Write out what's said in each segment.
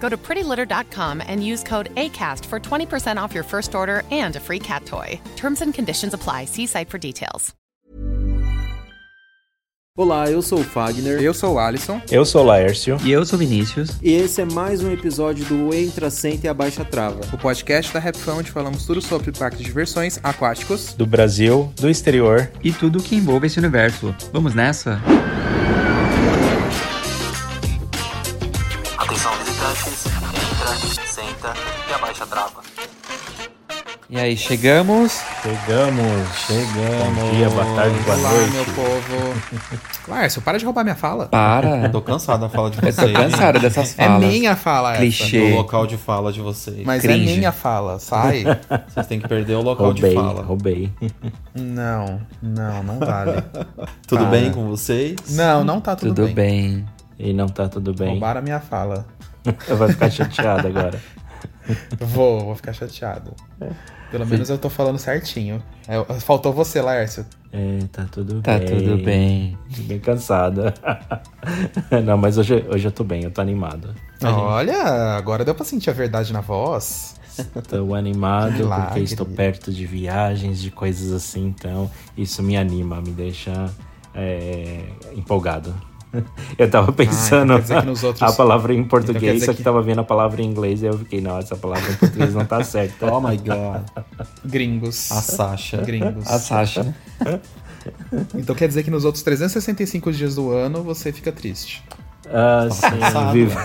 Go to prettylitter.com and use code ACAST for 20% off your first order and a free cat toy. Terms and conditions apply. See site for details. Olá, eu sou o Fagner. Eu sou o Alisson. Eu sou o Laércio. E eu sou o Vinícius. E esse é mais um episódio do Entra, Senta e Abaixa Trava. O podcast da Rapfão onde falamos tudo sobre parques de diversões aquáticos. Do Brasil, do exterior. E tudo que envolve esse universo. Vamos nessa? Atenção e abaixa a trava. E aí, chegamos? Chegamos, chegamos. Bom dia, boa tarde, boa Olá, noite. meu povo. Laércio, para de roubar minha fala. Para. Tô cansado da fala de Eu vocês. tô cansado dessas É falas. minha fala essa. Clichê. Do local de fala de vocês. Mas Cringe. é minha fala, sai. Vocês têm que perder o local Roubei, de fala. roubei. não, não, não vale. Tudo Para. bem com vocês? Não, não tá tudo, Tudo bem. E não tá tudo bem. Roubaram a minha fala. Eu vou ficar chateado agora. Vou, vou ficar chateado. Pelo menos eu tô falando certinho. É, faltou você, Laércio. É, tá tudo Tá bem. tudo bem. Bem cansada. não, mas hoje, hoje eu tô bem, eu tô animado. Olha, agora deu pra sentir a verdade na voz. Tô animado Milagre. porque estou perto de viagens, de coisas assim, então isso me anima, me deixa é, empolgado. Eu tava pensando então que nos outros- a palavra em então português, dizer só que, que- tava vendo a palavra em inglês e eu fiquei, não, essa palavra em português não tá certa. Oh my god. Gringos. A Sasha. Gringos. A Sasha. Então quer dizer que nos outros 365 dias do ano você fica triste. Ah, sim, cansado, viver...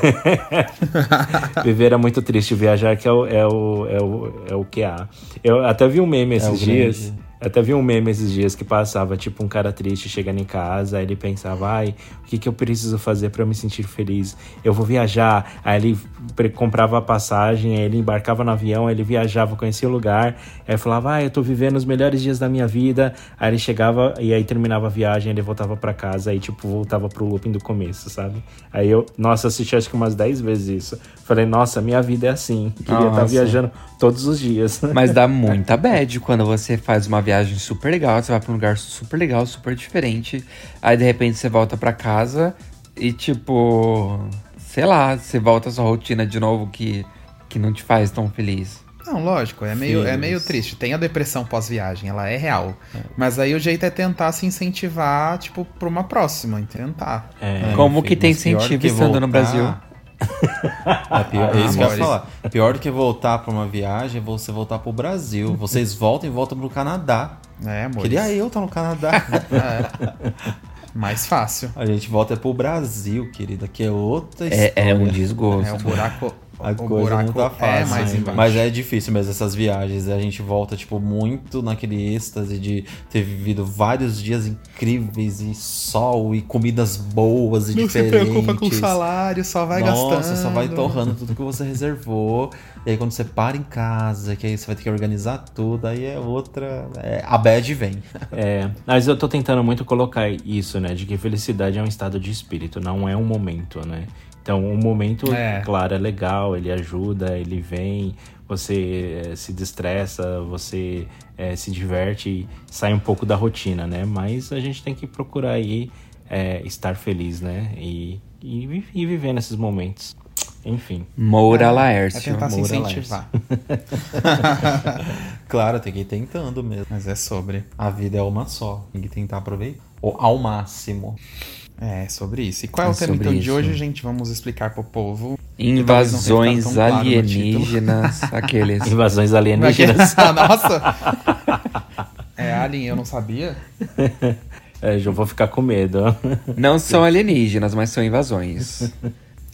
viver é muito triste, viajar que é o, é o, é o, é o que há. Eu até vi um meme esses o dias. grande. Até vi um meme esses dias que passava, tipo, um cara triste chegando em casa, aí ele pensava, ai, o que, que eu preciso fazer eu me sentir feliz? Eu vou viajar. Aí ele comprava a passagem, aí ele embarcava no avião, aí ele viajava, conhecia o lugar, aí falava, ai, eu tô vivendo os melhores dias da minha vida. Aí ele chegava e aí terminava a viagem, ele voltava pra casa, aí, tipo, voltava pro looping do começo, sabe? Aí eu, nossa, assisti acho que umas 10 vezes isso. Falei, nossa, minha vida é assim. Queria estar Nossa. viajando todos os dias. Mas dá muita bad quando você faz uma viagem super legal, você vai pra um lugar super legal, super diferente. Aí de repente você volta pra casa e tipo, sei lá, você volta à sua rotina de novo que, que não te faz tão feliz. Não, lógico, é meio, é meio triste. Tem a depressão pós-viagem, ela é real. Mas aí o jeito é tentar se incentivar, tipo, pra uma próxima, tentar. É, Como enfim, que tem incentivo que estando no voltar- Brasil? É, pior, é isso que eu ia falar. Pior do que voltar pra uma viagem é você voltar pro Brasil. Vocês voltam e voltam pro Canadá. É, amor. Queria eu estar no Canadá. Mais fácil. A gente volta é pro Brasil, querida, que é outra É, história. é um desgosto. É o buraco. A o coisa buraco não tá fácil. é mais embaixo. Mas é difícil mesmo essas viagens. A gente volta, tipo, muito naquele êxtase de ter vivido vários dias incríveis e sol e comidas boas e Não se diferentes. preocupa com o salário, só vai Nossa, gastando. só vai torrando tudo que você reservou. E aí quando você para em casa, que aí você vai ter que organizar tudo, aí é outra. é- a bad vem. É, mas eu tô tentando muito colocar isso, né? De que felicidade é um estado de espírito, não é um momento, né? Então, o momento, É. claro, é legal, ele ajuda, ele vem, você é, se destressa, você é, se diverte e sai um pouco da rotina, né? Mas a gente tem que procurar aí é, estar feliz, né? E, e, e viver nesses momentos. Enfim. Moura É, Laércio. é tentar se Moura incentivar. Claro, tem que ir tentando mesmo. Mas é sobre. A vida é uma só. Tem que tentar aproveitar. Ou ao máximo. É, sobre isso. E qual é, É o tema então de hoje, gente? Vamos explicar pro povo. Invasões tão claro alienígenas, aqueles. Invasões alienígenas. Ah, Nossa! É, Alien, eu não sabia. É, já vou ficar com medo. Não são alienígenas, mas são invasões.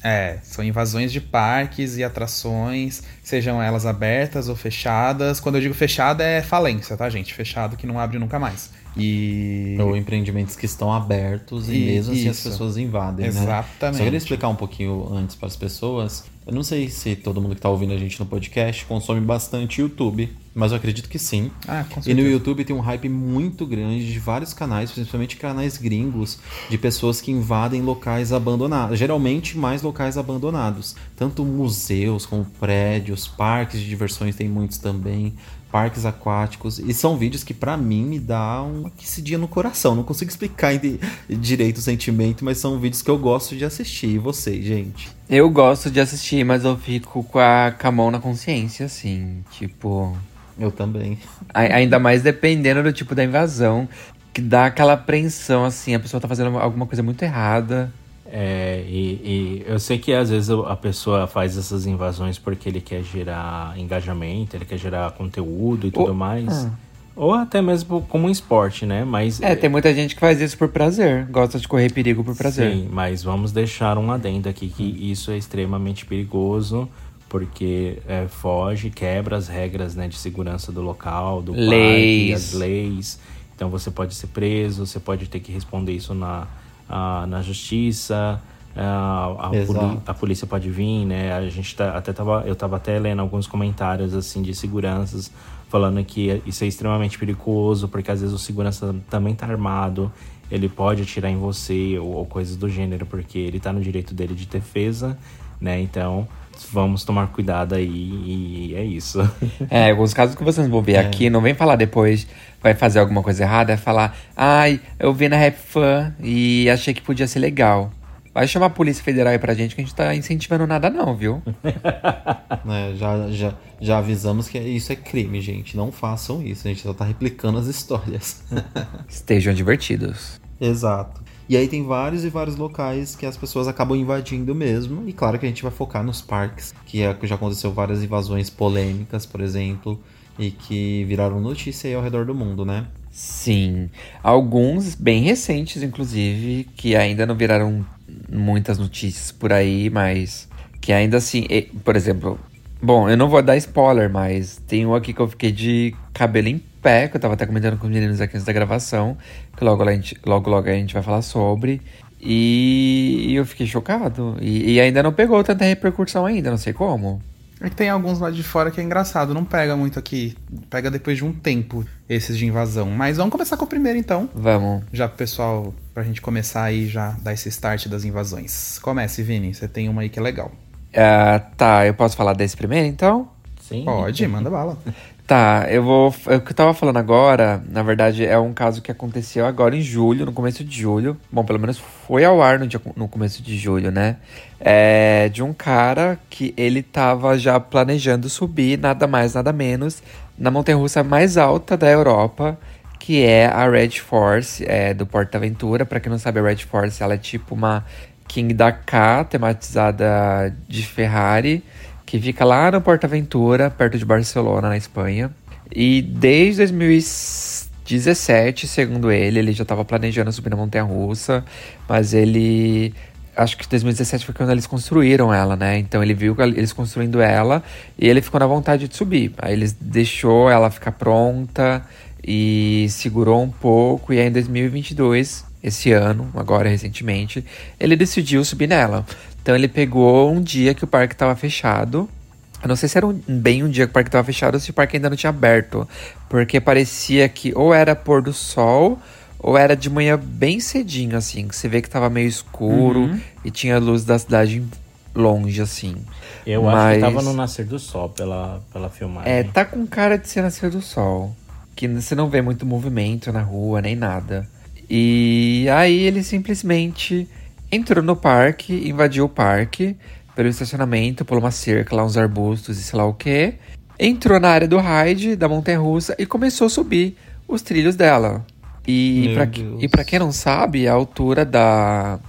É, são invasões de parques e atrações, sejam elas abertas ou fechadas. Quando eu digo fechada é falência, tá, gente? Fechado que não abre nunca mais. E. Ou empreendimentos que estão abertos e, E- mesmo assim as isso. pessoas invadem, né? Exatamente. Só queria explicar um pouquinho antes para as pessoas. Eu não sei se todo mundo que tá ouvindo a gente no podcast consome bastante YouTube, mas eu acredito que sim. Ah, com E no certeza. YouTube tem um hype muito grande de vários canais, principalmente canais gringos, de pessoas que invadem locais abandonados. Geralmente mais locais abandonados. Tanto museus como prédios, parques de diversões tem muitos também. Parques aquáticos. E são vídeos que pra mim me dá uma aquecidinha no coração. Não consigo explicar direito o sentimento, mas são vídeos que eu gosto de assistir. E vocês, gente? Eu gosto de assistir, mas eu fico com a, com a mão na consciência, assim. Tipo. Eu também. a- ainda mais dependendo do tipo da invasão. Que dá aquela apreensão, assim, a pessoa tá fazendo alguma coisa muito errada. É, e, e eu sei que às vezes a pessoa faz essas invasões porque ele quer gerar engajamento, ele quer gerar conteúdo e tudo Ou- mais. Ah. Ou até mesmo como um esporte, né? Mas É, tem muita gente que faz isso por prazer. Gosta de correr perigo por prazer. Sim, mas vamos deixar um adendo aqui que isso é extremamente perigoso. Porque é, foge, quebra as regras né, de segurança do local, do parque, Leis. as leis. Então você pode ser preso, você pode ter que responder isso na, a- na justiça. A, a, a polícia pode vir, né? A gente tá, até tava, eu tava até lendo alguns comentários assim de seguranças falando que isso é extremamente perigoso, porque às vezes o segurança também tá armado, ele pode atirar em você ou, ou coisas do gênero, porque ele tá no direito dele de defesa, né? Então vamos tomar cuidado aí e é isso. É, alguns casos que vocês vão ver aqui, não vem falar depois, vai fazer alguma coisa errada, é falar, ai, eu vi na Rap Fan e achei que podia ser legal. Vai chamar a Polícia Federal aí pra gente que a gente tá incentivando nada, não, viu? né, já, já, já avisamos que isso é crime, gente. Não façam isso. A gente só tá replicando as histórias. Estejam divertidos. Exato. E aí tem vários e vários locais que as pessoas acabam invadindo mesmo. E claro que a gente vai focar nos parques, que é já aconteceu várias invasões polêmicas, por exemplo, e que viraram notícia aí ao redor do mundo, né? Sim. Alguns bem recentes, inclusive, que ainda não viraram muitas notícias por aí, mas que ainda assim, por exemplo, bom, eu não vou dar spoiler, mas tem um aqui que eu fiquei de cabelo em pé, que eu tava até comentando com os meninos aqui antes da gravação, que logo, a gente, logo, logo a gente vai falar sobre. E eu fiquei chocado. E, e ainda não pegou tanta repercussão ainda, não sei como. É que tem alguns lá de fora que é engraçado, não pega muito aqui. Pega depois de um tempo esses de invasão. Mas vamos começar com o primeiro então. Vamos. Já pro pessoal, pra gente começar aí já dar esse start das invasões. Comece, Vini, você tem uma aí que é legal. Ah, tá, eu posso falar desse primeiro então? Sim. Pode, manda bala. Tá, eu vou. O que eu tava falando agora, na verdade, é um caso que aconteceu agora em julho, no começo de julho. Bom, pelo menos foi ao ar no, dia, no começo de julho, né? É de um cara que ele tava já planejando subir, nada mais, nada menos, na montanha russa mais alta da Europa, que é a Red Force, é, do Porta Aventura. Pra quem não sabe, a Red Force ela é tipo uma King da K tematizada de Ferrari que fica lá no Porta Aventura, perto de Barcelona, na Espanha. E desde 2017, segundo ele, ele já estava planejando subir na montanha russa, mas ele acho que 2017 foi quando eles construíram ela, né? Então ele viu eles construindo ela e ele ficou na vontade de subir. Aí eles deixou ela ficar pronta e segurou um pouco e aí em 2022, esse ano, agora recentemente, ele decidiu subir nela. Então ele pegou um dia que o parque estava fechado. Eu não sei se era um- bem um dia que o parque estava fechado ou se o parque ainda não tinha aberto. Porque parecia que ou era pôr do sol ou era de manhã bem cedinho, assim. Que você vê que tava meio escuro Uhum. e tinha luz da cidade longe, assim. Eu acho Mas- que tava no nascer do sol pela, pela filmagem. É, tá com cara de ser nascer do sol. Que você não vê muito movimento na rua, nem nada. E aí ele simplesmente entrou no parque, invadiu o parque, pelo estacionamento, pulou uma cerca lá, uns arbustos e sei lá o que. Entrou na área do ride da montanha russa e começou a subir os trilhos dela. E Deus. e pra quem não sabe, a altura da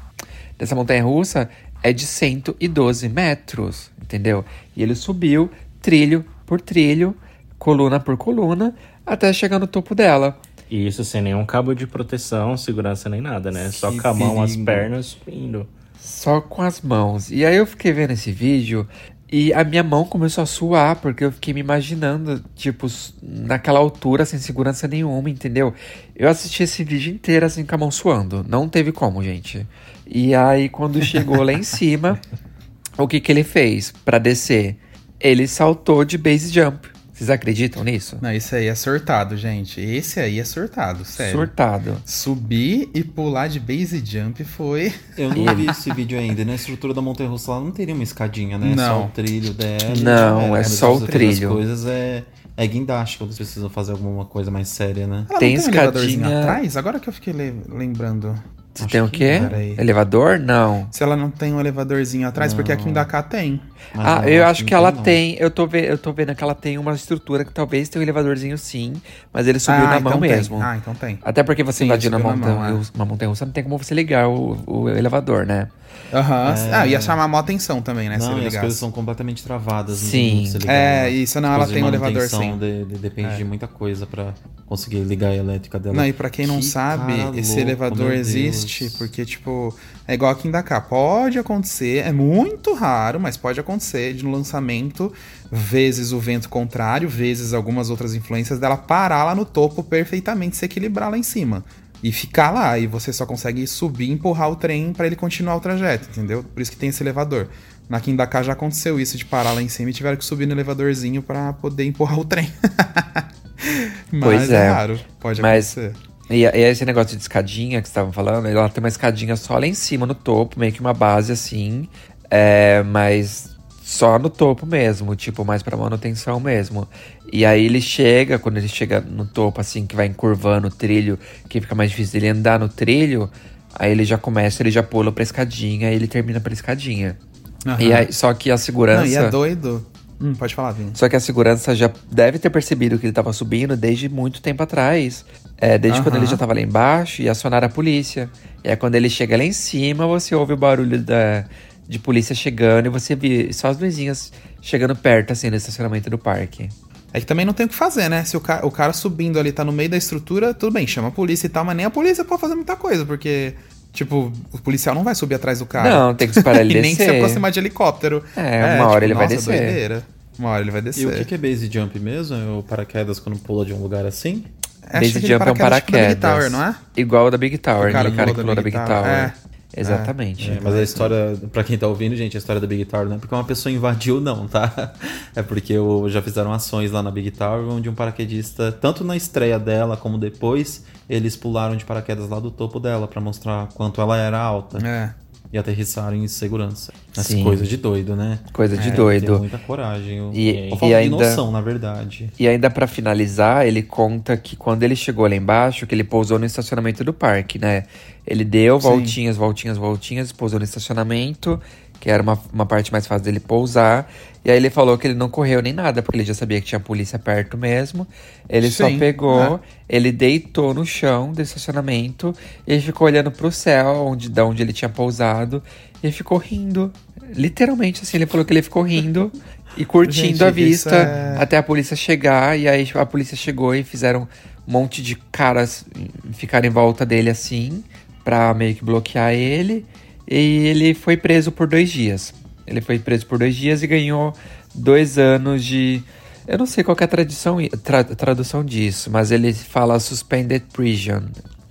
dessa montanha russa é de 112 metros, entendeu? E ele subiu trilho por trilho, coluna por coluna, até chegar no topo dela. E isso sem nenhum cabo de proteção, segurança nem nada, né? Só Que com a mão, as pernas indo. Só com as mãos. E aí eu fiquei vendo esse vídeo e a minha mão começou a suar, porque eu fiquei me imaginando, tipo, naquela altura, sem segurança nenhuma, entendeu? Eu assisti esse vídeo inteiro assim com a mão suando. Não teve como, gente. E aí, quando chegou lá em cima, o que que ele fez pra descer? Ele saltou de base jump. Vocês acreditam nisso? Não, esse aí é surtado, gente. Esse aí é surtado, sério. Surtado. Subir e pular de base jump foi. Eu não vi esse vídeo ainda. E na estrutura da montanha russa lá não teria uma escadinha, né? É Não. Só o trilho dela. Não, é Mas só o as trilho. coisas é, é guindaste quando vocês precisam fazer alguma coisa mais séria, né? Ela Tem não tem um escadinha- atrás? Agora que eu fiquei le- lembrando. Você tem o que quê? Elevador? Não. Se ela não tem um elevadorzinho atrás, porque aqui em Dakar tem. Mas Ah, não, eu acho não que ela não. tem. Eu tô, ve- eu tô vendo que ela tem uma estrutura que talvez tenha um elevadorzinho sim, mas ele subiu ah, na então mão tem. mesmo. Ah, então tem. Até porque você Sim, uma na montanha, mão, é. uma montanha russa, não tem como você ligar o, o elevador, né? Aham. É. Ah, ia chamar mó atenção também, né? se Não, ele e as ligasse. coisas são completamente travadas. não Sim. ligar, É, isso, não, ela tem um elevador, sim. de- de- depende É. de muita coisa pra conseguir ligar a elétrica dela. Não, e pra quem não Que sabe, esse elevador meu existe porque, tipo, é igual aqui em Dakar. Pode acontecer, é muito raro, mas pode acontecer de no lançamento, vezes o vento contrário, vezes algumas outras influências dela parar lá no topo perfeitamente, se equilibrar lá em cima. E ficar lá, e você só consegue subir e empurrar o trem pra ele continuar o trajeto, entendeu? Por isso que tem esse elevador. Na Dakar já aconteceu isso de parar lá em cima e tiveram que subir no elevadorzinho pra poder empurrar o trem. mas Pois é. raro, pode Mas- acontecer. E, e esse negócio de escadinha que estavam falando, ela tem uma escadinha só lá em cima, no topo, meio que uma base assim. É, mas só no topo mesmo, tipo, mais pra manutenção mesmo. E aí ele chega, quando ele chega no topo, assim, que vai encurvando o trilho, que fica mais difícil dele andar no trilho, aí ele já começa, ele já pula pra escadinha e ele termina pela escadinha. Aham. E aí, só que a segurança. Não, e é doido. Hum, pode falar, Vini. Só que a segurança já deve ter percebido que ele tava subindo desde muito tempo atrás. É, desde quando ele já tava lá embaixo e acionaram a polícia. E aí quando ele chega lá em cima, você ouve o barulho da, de polícia chegando e você vê só as luzinhas chegando perto, assim, no estacionamento do parque. É que também não tem o que fazer, né? Se o cara, o cara subindo ali tá no meio da estrutura, tudo bem, chama a polícia e tal, mas nem a polícia pode fazer muita coisa, porque, tipo, o policial não vai subir atrás do cara. Não, tem que esperar ele e nem se descer. aproximar de helicóptero. É, uma hora ele vai nossa, descer. doideira. Uma hora ele vai E descer. o que que é base jump mesmo? É o paraquedas quando pula de um lugar assim? Acho Base jump é um paraquedas tipo da Big. Tower, não é? Igual o da Big Tower, O cara aquele cara que pulou pulou da Big Tower. É. Exatamente. É, mas a história, pra quem tá ouvindo, gente, a história da Big Tower não é porque uma pessoa invadiu, não, tá? É porque o- já fizeram ações lá na Big Tower, onde um paraquedista, tanto na estreia dela como depois, eles pularam de paraquedas lá do topo dela pra mostrar quanto ela era alta. É. E aterrissaram em segurança. As Sim. coisas de doido, né? Coisa de É, doido. Muita coragem. E- e de ainda- noção, na verdade. E ainda pra finalizar, ele conta que quando ele chegou lá embaixo, que ele pousou no estacionamento do parque, né? Ele deu Sim. voltinhas, voltinhas, voltinhas, pousou no estacionamento, que era uma, uma parte mais fácil dele pousar. E aí ele falou que ele não correu nem nada, porque ele já sabia que tinha polícia perto mesmo. Ele só Sim, pegou, é. ele deitou no chão do estacionamento e ele ficou olhando pro céu, onde, da onde ele tinha pousado, e ficou rindo. Literalmente, assim, ele falou que ele ficou rindo e curtindo Gente, a vista é- até a polícia chegar. E aí a polícia chegou e fizeram um monte de caras ficar em volta dele assim, pra meio que bloquear ele. E ele foi preso por dois dias. Ele foi preso por dois dias e ganhou dois anos de. Eu não sei qual que é a tradição, tra- tradução disso, mas ele fala suspended prison.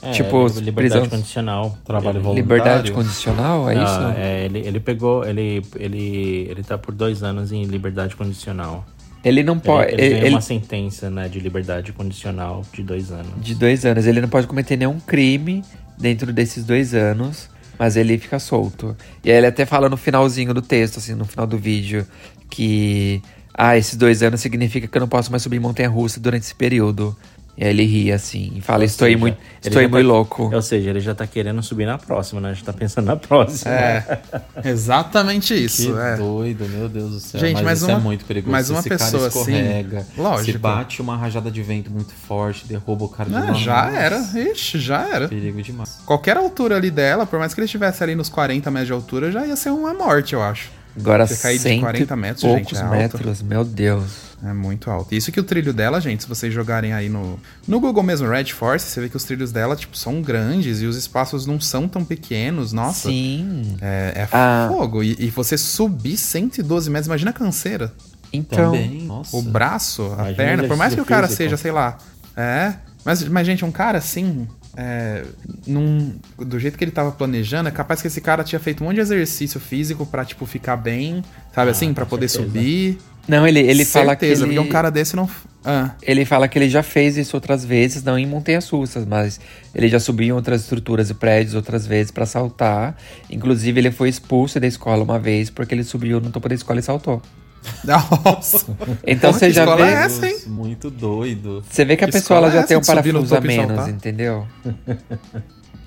É, tipo, liberdade prisão. condicional. Trabalho Ele- voluntário. Liberdade condicional, é Ah, isso? é, ele, ele pegou, ele, ele, ele tá por dois anos em liberdade condicional. Ele não pode. Ele, ele ele- uma sentença, né, de liberdade condicional de dois anos. de dois anos. Ele não pode cometer nenhum crime dentro desses dois anos. Mas ele fica solto. E aí ele até fala no finalzinho do texto, assim, no final do vídeo, que ah, esses dois anos significa que eu não posso mais subir montanha russa durante esse período. E aí ele ri assim e fala: Ou Estou seja, muito, estou já muito tá- louco. Ou seja, ele já tá querendo subir na próxima, né? Já tá pensando na próxima. É, exatamente isso. Que é. doido, meu Deus do céu. Gente, mas mas isso uma- é muito perigoso. mas Se uma esse pessoa cara assim, escorrega, lógico. se bate uma rajada de vento muito forte, derruba o cara de Ah, já nossa, era. Ixi, já era. Perigo demais. Qualquer altura ali dela, por mais que ele estivesse ali nos 40 metros de altura, já ia ser uma morte, eu acho. Agora Você cair de cento 40 e metros, poucos gente, é alto. metros, meu Deus. É muito alto. Isso que o trilho dela, gente, se vocês jogarem aí no, no Google mesmo, Red Force, você vê que os trilhos dela, tipo, são grandes e os espaços não são tão pequenos. Nossa. Sim. É, é Ah. fogo. E, e você subir 112 metros, imagina a canseira. Então, Também, nossa. O braço, a Imagina perna, por mais que o cara seja, sei lá. É. Mas, mas gente, um cara assim. É, num- do jeito que ele tava planejando, é capaz que esse cara tinha feito um monte de exercício físico pra, tipo, ficar bem, sabe Ah, assim? Pra com poder certeza. subir. não, ele, ele fala que Certeza, ele, porque um cara desse não. Ah, ele fala que ele já fez isso outras vezes, não em montanhas russas, mas ele já subiu em outras estruturas e prédios outras vezes pra saltar. Inclusive, ele foi expulso da escola uma vez porque ele subiu no topo da escola e saltou. nossa. Então Porra, você já vê, é essa, hein? Muito doido. você vê que a Que pessoa ela é já tem um parafuso a menos, entendeu?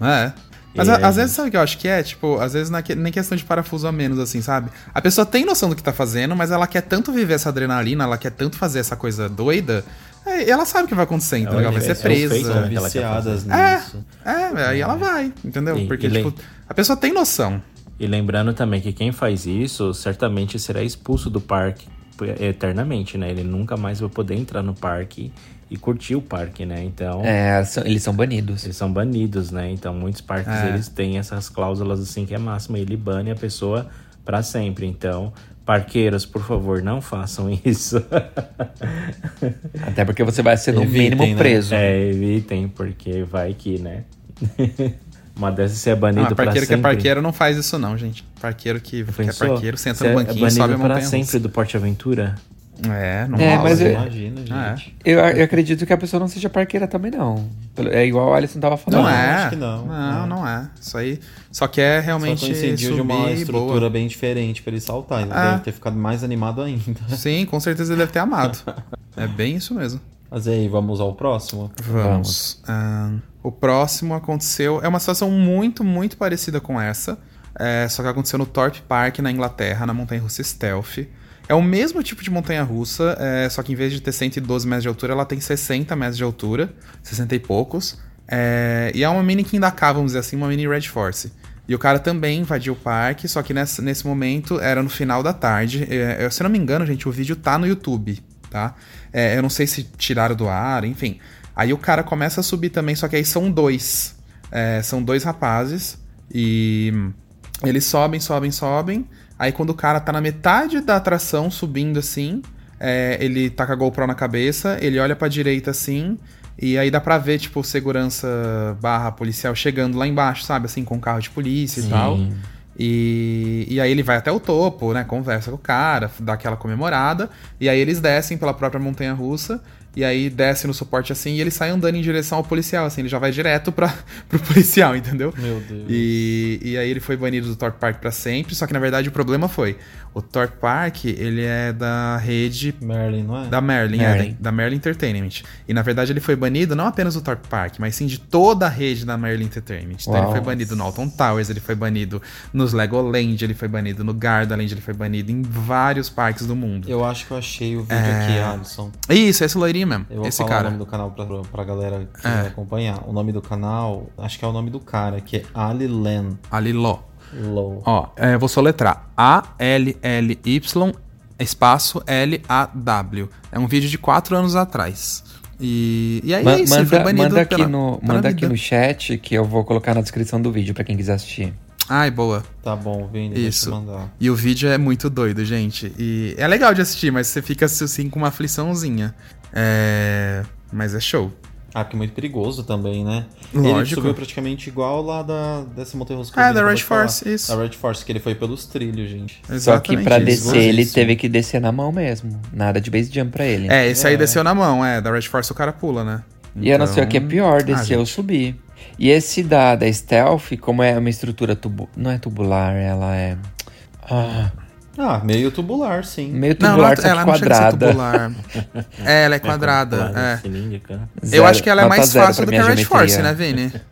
É. Mas a- aí? às vezes, sabe o que eu acho que é? Tipo, às vezes não é que- nem questão de parafuso a menos, assim, sabe? A pessoa tem noção do que tá fazendo, mas ela quer tanto viver essa adrenalina, ela quer tanto fazer essa coisa doida, é, e ela sabe o que vai acontecer, entendeu? Ela vai ser é presa. feito, né, viciadas É, nisso. é, aí ela vai, entendeu? E- Porque, e tipo, a pessoa tem noção. E lembrando também que quem faz isso certamente será expulso do parque eternamente, né? Ele nunca mais vai poder entrar no parque e curtir o parque, né? Então, É, são- eles são banidos. eles são banidos, né? Então, muitos parques É. eles têm essas cláusulas assim que é máxima, ele bane a pessoa pra sempre. Então, parqueiros, por favor, não façam isso. Até porque você vai ser no Evitem, mínimo né? preso. é, evitem, porque vai que, né? Uma dessas você é banido Não, pra parqueiro que é sempre. parqueiro não faz isso não, gente. Parqueiro que, que é parqueiro, senta Você no é banquinho e banido sobe a pra montanha sempre russa. do Porte Aventura? É, não É, mas eu- Imagina, gente. Ah, Eu, eu acredito que a pessoa não seja parqueira também, não. É igual o Alisson tava falando. Não, Não, é. acho que não. Não, É. não é. Isso aí só quer Só realmente coincidiu subir de uma e estrutura boa. bem diferente pra ele saltar. Ele Ah. deve ter ficado mais animado ainda. Sim, com certeza ele deve ter amado. É bem isso mesmo. Mas e aí, vamos ao próximo? Vamos. Ahn, o próximo aconteceu. É uma situação muito, muito parecida com essa. é, só que aconteceu no Thorpe Park, na Inglaterra, na montanha russa Stealth. É o mesmo tipo de montanha russa, é, só que em vez de ter 112 metros de altura, ela tem 60 metros de altura, 60 e poucos. É, e é uma mini Kindaka, vamos dizer assim, uma mini Red Force. E o cara também invadiu o parque, só que nessa- nesse momento era no final da tarde. É, eu- se não me engano, gente, o vídeo tá no YouTube, tá? É, eu não sei se tiraram do ar, enfim. Aí o cara começa a subir também, só que aí são dois. É, são dois rapazes e eles sobem, sobem, sobem. Aí quando o cara tá na metade da atração, subindo assim, é, ele tá com a GoPro na cabeça, ele olha pra direita assim, e aí dá pra ver, tipo, segurança barra policial chegando lá embaixo, sabe? Assim, com carro de polícia e tal. E, e aí ele vai até o topo, né? Conversa com o cara, dá aquela comemorada. E aí eles descem pela própria montanha russa. E aí desce no suporte assim e ele sai andando em direção ao policial, assim, ele já vai direto pra, pro policial, entendeu? Meu Deus. E, e aí ele foi banido do Torque Park pra sempre, só que na verdade o problema foi, o Torque Park, ele é da rede Merlin, não é? da Merlin, Merlin. É, da, Merlin Entertainment. E na verdade ele foi banido não apenas do Torque Park, mas sim de toda a rede da Merlin Entertainment. Então ele Uau. foi banido no Alton Towers, ele foi banido nos Legoland, ele foi banido no Gardaland, ele foi banido em vários parques do mundo. Eu acho que eu achei o vídeo É. aqui, Alisson. Isso, esse loirinho mesmo, Eu vou esse falar cara. o nome do canal pra, pra galera que É. acompanhar. O nome do canal, acho que é o nome do cara, que é Ali Len Ali Ló. Low. Ó, é, vou soletrar. A-L-L-Y espaço L-A-W. É um vídeo de quatro anos atrás. E, e aí Ma- é isso, ele foi manda, banido manda aqui, pela- no, manda aqui no chat que eu vou colocar na descrição do vídeo pra quem quiser assistir. Ai, boa. Tá bom, Vini, Isso. E o vídeo é muito doido, gente. E é legal de assistir, mas você fica assim com uma afliçãozinha. É... Mas é show. Ah, porque é muito perigoso também, né? Ele Lógico. subiu praticamente igual lá da, dessa montanha russa É, Vini da Red. Force, isso. Da Red Force, que ele foi pelos trilhos, gente. Só que pra isso. descer, ele Perigosíssimo. teve que descer na mão mesmo. Nada de base jump pra ele. É, esse aí É. desceu na mão, é. Da Red Force o cara pula, né? E eu não sei o que é Então- pior, Ah, descer ou gente. subir. E esse da, da Stealth, como é uma estrutura tubu não é tubular, ela é. Ah, Ah, meio tubular, sim. meio Não, tubular, ela, só que ela não chega a ser quadrada. tubular. é, ela é quadrada. Quadrada, é. cilíndrica. Eu Zero, acho que ela é mais fácil do que a Red Force, né, Vini?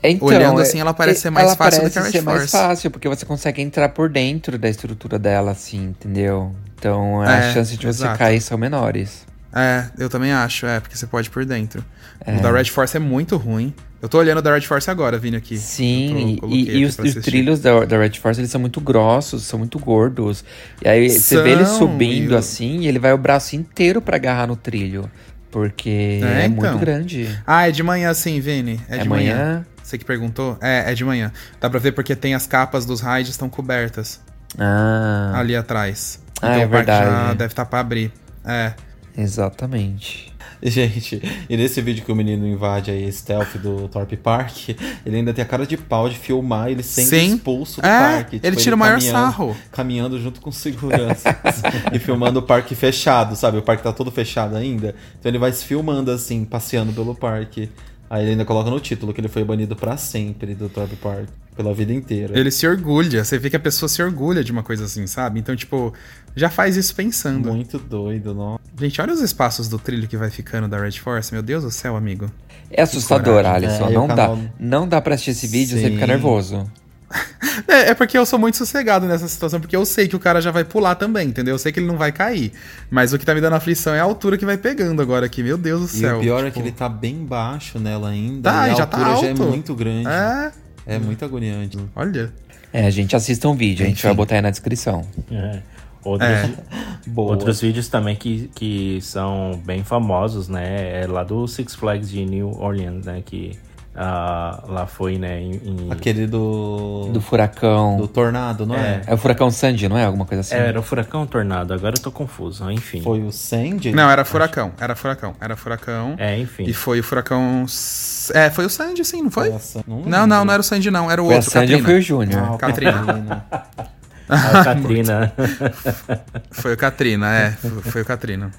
Então, Olhando é- assim, ela parece ser mais ela fácil do que a parece Red ser mais Force. fácil, porque você consegue entrar por dentro da estrutura dela, assim, entendeu? Então, as É, chances de você exato. cair são menores. É, eu também acho, é, porque você pode ir por dentro. É. O da Red Force é muito ruim. Eu tô olhando o da Red Force agora, Vini, aqui. Sim, tô- e, e os, os trilhos da, da Red Force, eles são muito grossos, são muito gordos. E aí você vê ele São, subindo assim, e ele vai o braço inteiro pra agarrar no trilho. Porque É, é, então. muito grande. Ah, é de manhã sim, Vini. É, É de manhã. manhã? Você que perguntou? É, é de manhã. Dá pra ver porque tem as capas dos raids estão cobertas Ah, ali atrás. Ah, então é o parque já verdade. deve estar pra abrir. É. exatamente. Gente, e nesse vídeo que o menino invade aí, stealth do Torp Park, ele ainda tem a cara de pau de filmar ele sendo Sim. expulso do É, parque. Tipo, ele tira o maior sarro. Caminhando junto com segurança e filmando o parque fechado, sabe? O parque tá todo fechado ainda. Então ele vai se filmando assim, passeando pelo parque. Aí ele ainda coloca no título que ele foi banido pra sempre do Torp Park, pela vida inteira. Ele se orgulha. Você vê que a pessoa se orgulha de uma coisa assim, sabe? Então, tipo, já faz isso pensando. Muito doido, não? Gente, olha os espaços do trilho que vai ficando da Red Force. Meu Deus do céu, amigo. É assustador. Alisson. É, e não, canal- dá, não dá pra assistir esse vídeo sem ficar nervoso. É, é porque eu sou muito sossegado nessa situação, porque eu sei que o cara já vai pular também, entendeu? Eu sei que ele não vai cair. Mas o que tá me dando aflição é a altura que vai pegando agora aqui. Meu Deus do E céu. o pior é tipo, que ele tá bem baixo nela ainda. Tá, e a e já tá altura já é alto. muito grande. É, É muito agoniante. olha. É, gente, assista um vídeo, a gente Enfim. vai botar aí na descrição. É. Outros, É. Outros vídeos também que, que são bem famosos, né? É lá do Six Flags de New Orleans, né? Que ah, lá foi, né? Em, em- Aquele do. Do furacão. do tornado, não é? É o furacão Sandy, não é? Alguma coisa assim? É, era o Furacão ou Tornado, agora eu tô confuso, enfim. Foi o Sandy? Não, era furacão. Era furacão. Era furacão. É, enfim. E foi o furacão. É, foi o Sandy, sim, não foi? Essa- não, Não, não, não era o Sandy, não. Era o Foi a outro, Sandy ou Katrina. foi o Júnior? Ah, o Katrina. Katrina. A Katrina. Foi o Katrina, é. Foi, foi o Katrina.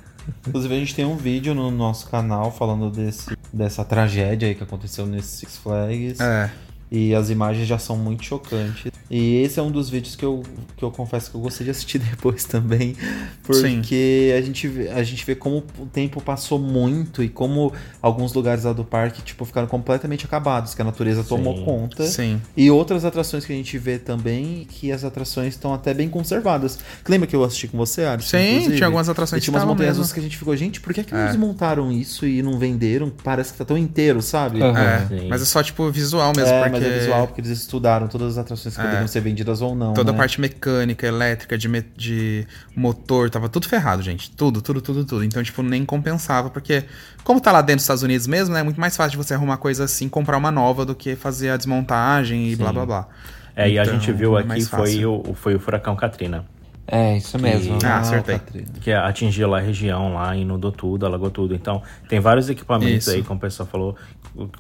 Inclusive, a gente tem um vídeo no nosso canal falando desse, dessa tragédia aí que aconteceu nesse Six Flags. É. E as imagens já são muito chocantes. E esse é um dos vídeos que eu, que eu confesso que eu gostei de assistir depois também. Porque a gente, vê, a gente vê como o tempo passou muito e como alguns lugares lá do parque tipo, ficaram completamente acabados, que a natureza tomou Sim. conta. Sim. E outras atrações que a gente vê também, que as atrações estão até bem conservadas. Lembra que eu assisti com você, Alisson? Sim, inclusive? tinha algumas atrações E tinha que umas montanhas mesmo. que a gente ficou, gente, por que, que É. eles montaram isso e não venderam? Parece que tá tão inteiro, sabe? Aham. É, Sim. mas é só tipo visual mesmo, É, porque mas é visual, porque eles estudaram todas as atrações que É. poderiam ser vendidas ou não. toda a né? parte mecânica, elétrica, de, me- de motor, tava tudo ferrado, gente. Tudo, tudo, tudo, tudo. Então, tipo, nem compensava, porque como tá lá dentro dos Estados Unidos mesmo, né, é muito mais fácil de você arrumar coisa assim, comprar uma nova do que fazer a desmontagem e blá blá blá. É, e a Então, gente viu é aqui foi o, foi o Furacão Katrina. É, isso mesmo. Ah, acertei. Que atingiu lá a região, lá inundou tudo, alagou tudo. Então, tem vários equipamentos Isso. aí, como o pessoal falou,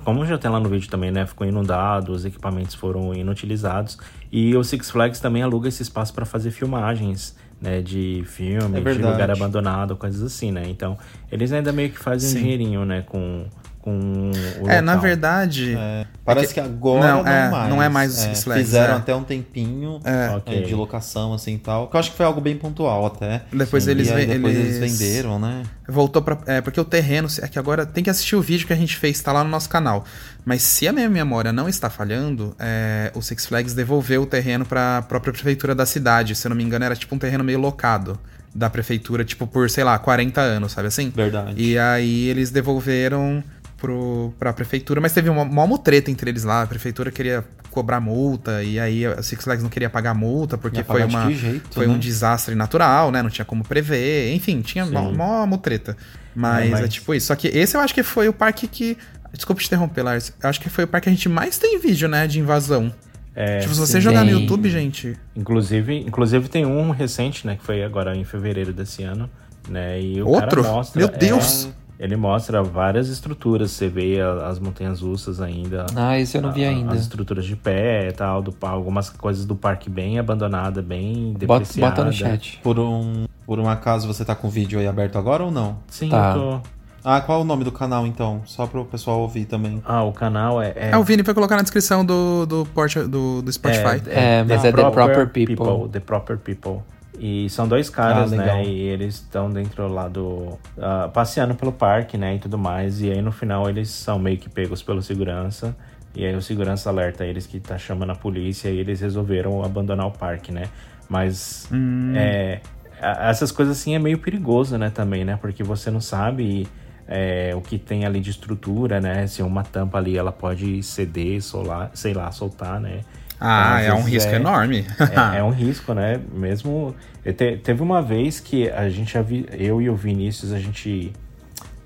como já tem lá no vídeo também, né? Ficou inundado, os equipamentos foram inutilizados. E o Six Flags também aluga esse espaço para fazer filmagens, né? De filme, É de lugar abandonado, coisas assim, né? Então, eles ainda meio que fazem um Sim. dinheirinho, né? Com, com o É, na verdade. É, parece É que, que- agora não, não, é, mais. não é mais o É, Six Flags, Fizeram é. até um tempinho É. Ok. é, de locação, assim, e tal. Que eu acho que foi algo bem pontual até. Depois Sim, eles e aí depois eles... eles- venderam, né? Voltou pra. É, porque o terreno. É que agora tem que assistir o vídeo que a gente fez, tá lá no nosso canal. Mas se a minha memória não está falhando, é, o Six Flags devolveu o terreno pra própria prefeitura da cidade. Se eu não me engano, era tipo um terreno meio locado da prefeitura, tipo, por, sei lá, 40 anos, sabe assim? Verdade. E aí eles devolveram pro, pra prefeitura, mas teve uma, uma mutreta entre eles lá. A prefeitura queria cobrar multa, e aí a Six Flags não queria pagar multa, porque foi, pagar de uma, jeito, foi né? um desastre natural, né? Não tinha como prever. Enfim, tinha Sim. mó, mó mutreta. Mas é, É, mas- tipo isso. Só que esse eu acho que foi o parque que. Desculpa te interromper, Lars. Eu acho que foi o parque que a gente mais tem vídeo, né? De invasão. É, tipo, se você sim. jogar no Tem. YouTube, gente. Inclusive, inclusive tem um recente, né, que foi agora em fevereiro desse ano, né? E o Outro? cara mostra, Meu Deus! É, ele mostra várias estruturas, você vê as montanhas russas ainda. Ah, isso eu não vi a- ainda. As estruturas de pé e tal, do, algumas coisas do parque bem abandonada, bem Bota, depreciada. bota no chat. Por um, por um acaso você tá com o vídeo aí aberto agora ou não? Sim, Tá. eu tô... Ah, qual é o nome do canal então? Só para o pessoal ouvir também. Ah, o canal é. É, o Vini vai colocar na descrição do, do, port, do, do Spotify. É, mas é The Proper People. The Proper People. E são dois caras, Ah, né? E eles estão dentro lá do. ah, passeando pelo parque, né? E tudo mais. E aí no final eles são meio que pegos pelo segurança. E aí o segurança alerta eles que tá chamando a polícia e eles resolveram abandonar o parque, né? Mas é, a- essas coisas assim é meio perigoso, né? Também, né? Porque você não sabe é, o que tem ali de estrutura, né? Se uma tampa ali ela pode ceder, solar, sei lá, soltar, né? Ah, Então, é um risco é- enorme. é, é um risco, né? Mesmo. te- teve uma vez que a gente, eu e o Vinícius, a gente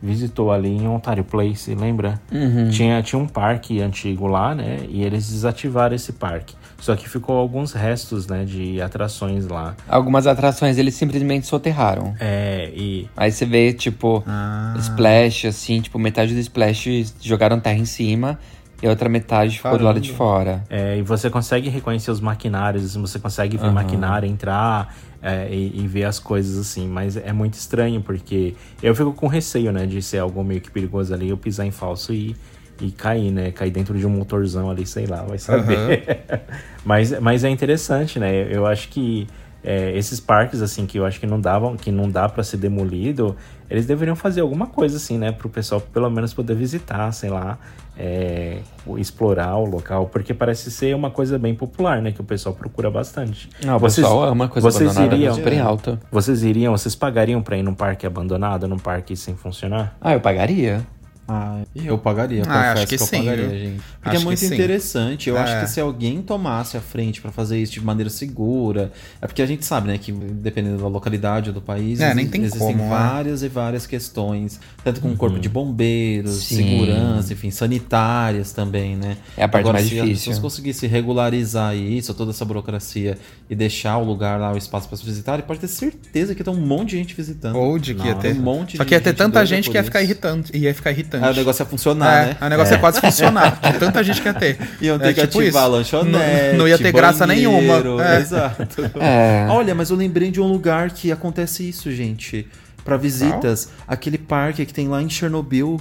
visitou ali em Ontario Place, lembra? Tinha, tinha um parque antigo lá, né? E eles desativaram esse parque. Só que ficou alguns restos, né? De atrações lá. Algumas atrações eles simplesmente soterraram. É, e. Aí você vê, tipo, Ah. splash, assim, tipo, metade do splash jogaram terra em cima e a outra metade ficou do lado de fora. É, e você consegue reconhecer os maquinários, você consegue ver maquinário entrar é, e, e ver as coisas assim, mas é muito estranho porque eu fico com receio, né, de ser algo meio que perigoso ali, eu pisar em falso e, e cair, né, cair dentro de um motorzão ali, sei lá, vai saber. mas, mas é interessante, né, eu acho que é, esses parques assim que eu acho que não davam, que não dá para ser demolido, eles deveriam fazer alguma coisa assim, né, pro pessoal pelo menos poder visitar, sei lá, é, o- explorar o local, porque parece ser uma coisa bem popular, né, que o pessoal procura bastante. Não, o pessoal ama coisa vocês abandonada, iriam, é super alta. Vocês iriam, vocês pagariam pra ir num parque abandonado, num parque sem funcionar? Ah, eu pagaria. Ah, eu pagaria, Ah, confesso acho que eu sim, pagaria, gente. Porque Acho é que muito sim. interessante. Eu acho É. que se alguém tomasse a frente pra fazer isso de maneira segura, é porque a gente sabe, né, que dependendo da localidade ou do país, É, nem tem existem como, né? várias e várias questões, tanto com o corpo de bombeiros, Sim. segurança, enfim, sanitárias também, né? É a parte Agora, mais se as difícil. pessoas conseguissem regularizar isso, toda essa burocracia e deixar o lugar lá, o espaço para se visitarem, pode ter certeza que tem um monte de gente visitando. Ou de que ia Nossa, ter. um monte Só de que ia ter gente tanta gente que ia ficar irritante. Ia ficar irritante. Aí o negócio ia funcionar, é, né? aí o negócio ia quase funcionar. De tanta gente que ia ter. Iam ter É que tipo ativar isso. a lanchonete. Não, não ia ter graça nenhuma. É. Exato. É. Olha, mas eu lembrei de um lugar que acontece isso, gente. Pra visitas. Aquele parque que tem lá em Chernobyl.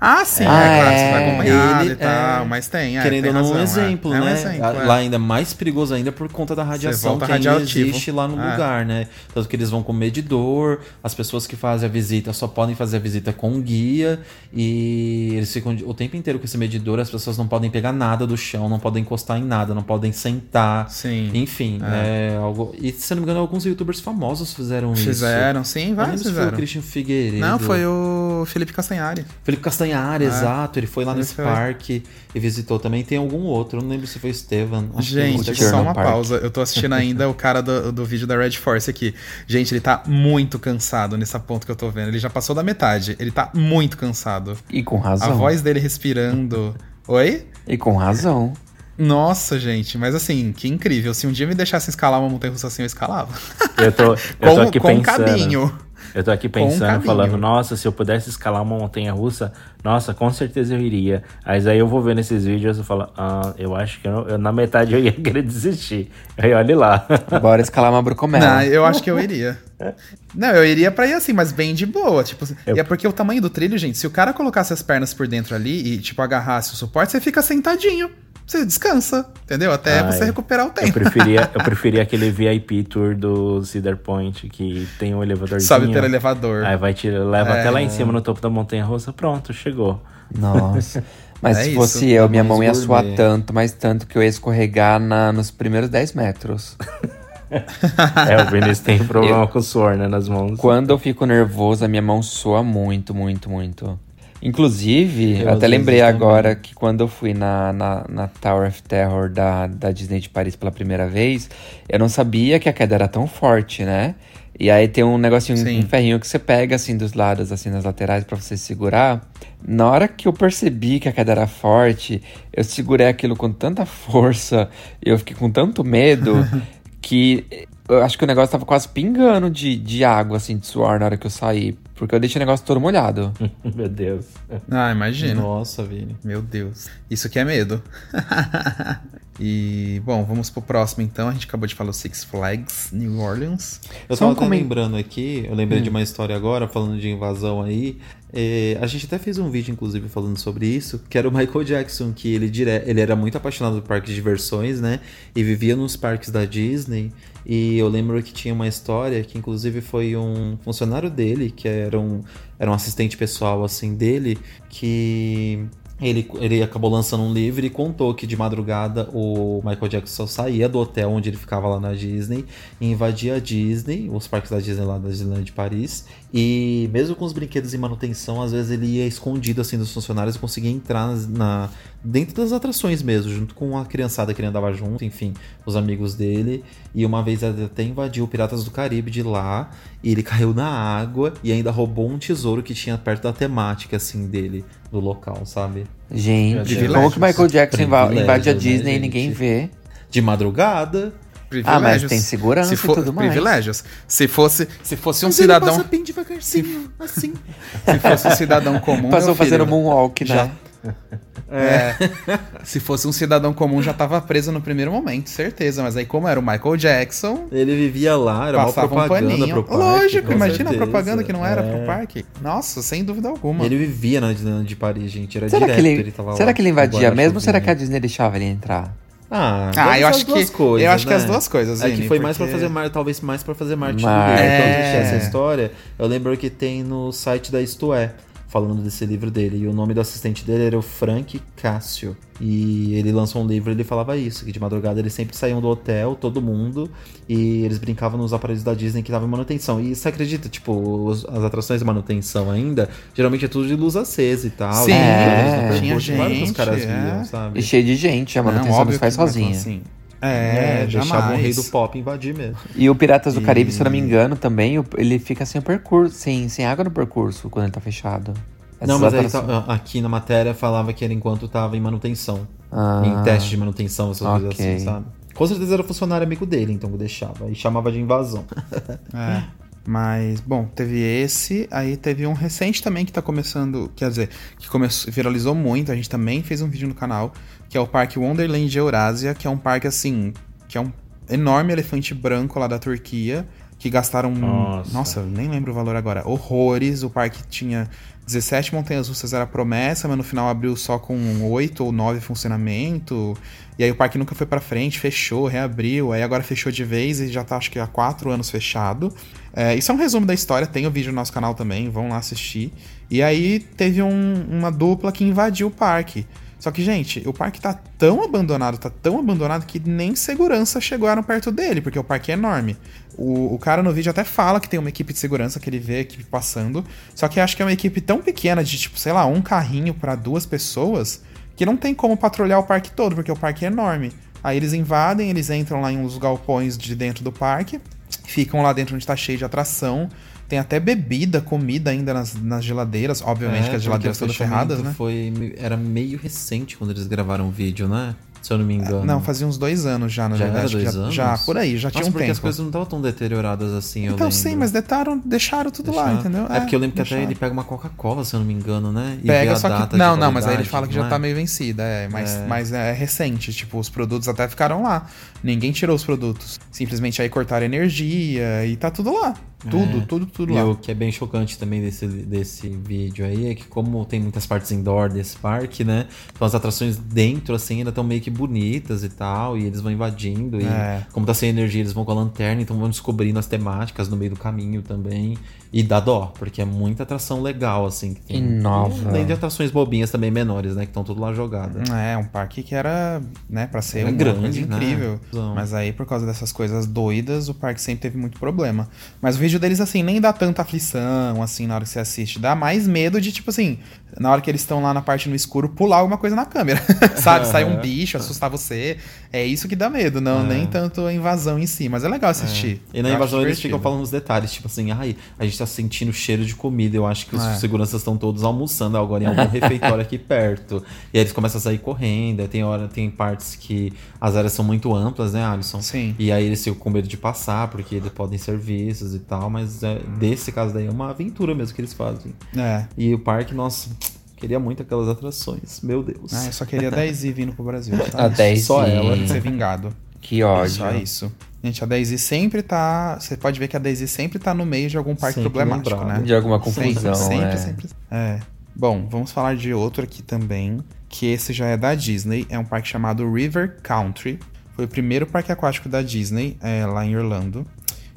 Ah, sim, Ah, é claro, é. você vai acompanhado Ele e tal, é- mas tem, é, Querendo tem ou não, um é. exemplo, É um né? exemplo, é. Lá ainda mais perigoso ainda por conta da radiação que ainda existe lá no É. lugar, né? Tanto que eles vão com medidor, as pessoas que fazem a visita só podem fazer a visita com guia e eles ficam o tempo inteiro com esse medidor, as pessoas não podem pegar nada do chão, não podem encostar em nada, não podem sentar. Sim. Enfim, é. algo... E se não me engano, alguns youtubers famosos fizeram, isso. Fizeram, sim, vários se foi o fizeram. Christian Figueiredo. Não, foi o Felipe Castanhari. Felipe Castanhari, exato. Ele foi lá nesse foi. parque e visitou também. Tem algum outro, não lembro se foi o Gente, só uma parque. pausa. Eu tô assistindo ainda o cara do, do vídeo da Red Force aqui. Gente, ele tá muito cansado nessa ponto que eu tô vendo. Ele já passou da metade. Ele tá muito cansado. E com A razão. voz dele respirando. Oi? E com razão. Nossa, gente, mas assim, que incrível. Se um dia me deixassem escalar uma montanha russa assim, eu escalava. Eu tô, eu tô com aqui com um pensando. Eu tô aqui um pensando, caminho. falando, nossa, se eu pudesse escalar uma montanha russa, nossa, com certeza eu iria. Mas aí eu vou ver nesses vídeos e falo, ah, eu acho que eu, eu- na metade eu ia querer desistir. Aí olha lá. Bora escalar uma brucomela. Não, eu acho que eu iria. Não, eu iria pra ir assim, mas bem de boa. Tipo, Eu- E é porque o tamanho do trilho, gente, se o cara colocasse as pernas por dentro ali e, tipo, agarrasse o suporte, você fica sentadinho. Você descansa, entendeu? Até Ai, você recuperar o Eu tempo. preferia, eu preferia aquele VIP tour do Cedar Point, que tem um elevadorzinho. Sobe pelo elevador. Aí vai te leva É. até lá em cima no topo da montanha russa, pronto, chegou. Nossa. Mas É se isso. fosse eu, minha mão ia Tamanhos suar gourmet. tanto, mas tanto que eu ia escorregar na, nos primeiros 10 metros. É, o Vinícius tem problema com suor, né, nas mãos. Quando eu fico nervoso, a minha mão soa muito, muito, muito. Inclusive, Eu, até lembrei agora que quando eu fui na, na, na Tower of Terror da, da Disney de Paris pela primeira vez, eu não sabia que a queda era tão forte, né? E aí tem um negocinho, Sim. um ferrinho que você pega assim dos lados, assim, nas laterais pra você segurar. Na hora que eu percebi que a queda era forte, eu segurei aquilo com tanta força, e eu fiquei com tanto medo que eu acho que o negócio tava quase pingando de, de água, assim, de suor na hora que eu saí. Porque eu deixei o negócio todo molhado. Meu Deus. Ah, imagina. Nossa, Vini. Meu Deus. Isso que é medo. E, bom, vamos pro próximo então. A gente acabou de falar o Six Flags New Orleans. Eu Só tava um até lembrando aqui, eu lembrei Hum. de uma história agora, falando de invasão aí. É, a gente até fez um vídeo, inclusive, falando sobre isso, que era o Michael Jackson, que ele, dire... ele era muito apaixonado por parques de diversões, né? E vivia nos parques da Disney. E eu lembro que tinha uma história que, inclusive, foi um funcionário dele, que era um, era um assistente pessoal, assim, dele, que ele, ele acabou lançando um livro e contou que de madrugada o Michael Jackson saía do hotel onde ele ficava lá na Disney e invadia a Disney, os parques da Disney lá da Disneyland de Paris. E mesmo com os brinquedos em manutenção, às vezes ele ia escondido assim dos funcionários e conseguia entrar na, dentro das atrações mesmo, junto com a criançada que ele andava junto, enfim, os amigos dele. E uma vez ele até invadiu o Piratas do Caribe de lá e ele caiu na água e ainda roubou um tesouro que tinha perto da temática assim dele do local, sabe? Gente, como que Michael Jackson invade a né, Disney e ninguém vê? De madrugada. Ah, mas tem segurança Se e for, tudo mais. Privilégios. Se fosse, se fosse um Mas ele cidadão. passa bem devagarzinho, assim. Se fosse um cidadão comum. Passou fazendo moonwalk, né? já- É, se fosse um cidadão comum, já tava preso no primeiro momento, certeza. Mas aí, como era o Michael Jackson, Ele vivia lá, era uma passava um propaganda paninho. pro parque. Lógico, imagina certeza. a propaganda que não era É. pro parque. Nossa, sem dúvida alguma. Ele vivia na Disneyland de Paris, gente. Era Será direto, que ele, tava será lá que ele invadia mesmo ou será que a guarda-chuvinha. Disney deixava ele entrar? Ah, Ah, eu acho que- coisas, eu acho que né? as duas coisas, É que Vini, foi mais pra porque- fazer mar, talvez mais pra fazer marketing Mas- do. É. Existia essa história, eu lembro que tem no site da Isto É, falando desse livro dele. E o nome do assistente dele era o Frank Cássio. E ele lançou um livro e ele falava isso, que de madrugada eles sempre saíam do hotel, todo mundo, e eles brincavam nos aparelhos da Disney que estavam em manutenção. E você acredita, tipo, os- as atrações de manutenção ainda, geralmente é tudo de luz acesa e tal. Sim, e é, tinha que os gente, caras é. viam, sabe? E cheio de gente, a manutenção não faz não vai sozinha. assim. É, deixava o rei do pop invadir mesmo. E o Piratas do E- Caribe, se eu não me engano, também, ele fica sem percurso, sem, sem água no percurso quando ele tá fechado. Não, Essas mas aí atrações- tá- aqui na matéria falava que era enquanto tava em manutenção. Ah, em teste de manutenção, essas coisas ok. assim, sabe? Com certeza era funcionário amigo dele, então eu deixava. E chamava de invasão. É. Mas, bom, teve esse, aí teve um recente também que tá começando, quer dizer, que começou, viralizou muito, a gente também fez um vídeo no canal, que é o Parque Wonderland de Eurásia, que é um parque assim, que é um enorme elefante branco lá da Turquia, que gastaram, Nossa. nossa, eu nem lembro o valor agora, horrores, o parque tinha 17 montanhas russas, era promessa, mas no final abriu só com 8 ou 9 em funcionamento, e aí o parque nunca foi pra frente, fechou, reabriu, aí agora fechou de vez e já tá acho que há 4 anos fechado. É, isso é um resumo da história, tem o vídeo no nosso canal também, vão lá assistir. E aí teve um- uma dupla que invadiu o parque. Só que, gente, o parque tá tão abandonado, tá tão abandonado que nem segurança chegaram perto dele, porque o parque é enorme. O, o cara no vídeo até fala que tem uma equipe de segurança que ele vê a equipe passando, só que acho que é uma equipe tão pequena, de tipo, sei lá, um carrinho pra duas pessoas, que não tem como patrulhar o parque todo, porque o parque é enorme. Aí eles invadem, eles entram lá em uns galpões de dentro do parque, ficam lá dentro onde tá cheio de atração. Tem até bebida, comida ainda nas, nas geladeiras. Obviamente É, que as geladeiras todas ferradas, né? Foi, era meio recente quando eles gravaram o vídeo, né? Se eu não me engano. Não, fazia uns dois anos já, na Já verdade. era dois já, anos? já, por aí, já Nossa, tinha um porque tempo. as coisas não estavam tão deterioradas assim, eu então sim, mas detaram, deixaram tudo lá, Deixaram. entendeu? É, porque eu lembro que até deixaram. ele pega uma Coca-Cola, se eu não me engano, né? E Pega, só que. Não, não, mas aí ele fala que já é? tá meio vencida, é. Mas É. é. mas é recente. Tipo, os produtos até ficaram lá. Ninguém tirou os produtos. Simplesmente aí cortaram energia e tá tudo lá. Tudo, É. tudo, tudo E lá. o que é bem chocante também desse, desse vídeo aí é que como tem muitas partes indoor desse parque, né? Então as atrações dentro, assim, ainda estão meio que bonitas e tal, e eles vão invadindo, e É. como tá sem energia, eles vão com a lanterna, então vão descobrindo as temáticas no meio do caminho também. E dá dó, porque é muita atração legal, assim. que tem- E nova. Além de atrações bobinhas também menores, né? Que estão tudo lá jogadas. É, um parque que era, né, pra ser Era uma grande, coisa né? incrível. Então. Mas aí, por causa dessas coisas doidas, o parque sempre teve muito problema. Mas o vídeo deles, assim, nem dá tanta aflição, assim, na hora que você assiste. Dá mais medo de, tipo assim, na hora que eles estão lá na parte no escuro, pular alguma coisa na câmera. Sabe? Sai um bicho, assustar você. É isso que dá medo, não nem tanto a invasão em si. Mas é legal assistir. E na Eu invasão eles ficam falando os detalhes, tipo assim, ai, a gente tá sentindo cheiro de comida, eu acho que os É. seguranças estão todos almoçando agora em algum refeitório aqui perto. E aí eles começam a sair correndo, aí tem hora, tem partes que as áreas são muito amplas, né, Alisson? Sim. E aí eles ficam com medo de passar, porque eles podem ser vistos e tal, mas é, desse caso daí é uma aventura mesmo que eles fazem. É. E o parque, nossa, Queria muito aquelas atrações. Meu Deus. Ah, eu só queria a Daisy vindo pro Brasil. Só A isso. Daisy. Só ela. Ser vingado. Que ódio. Só isso. Gente, a Daisy sempre tá. Você pode ver que a Daisy sempre tá no meio de algum parque Sempre problemático, lembrado. né? De alguma confusão, Sempre, sempre, é. sempre. É. Bom, vamos falar de outro aqui também, que esse já é da Disney. É um parque chamado River Country. Foi o primeiro parque aquático da Disney, é, lá em Orlando.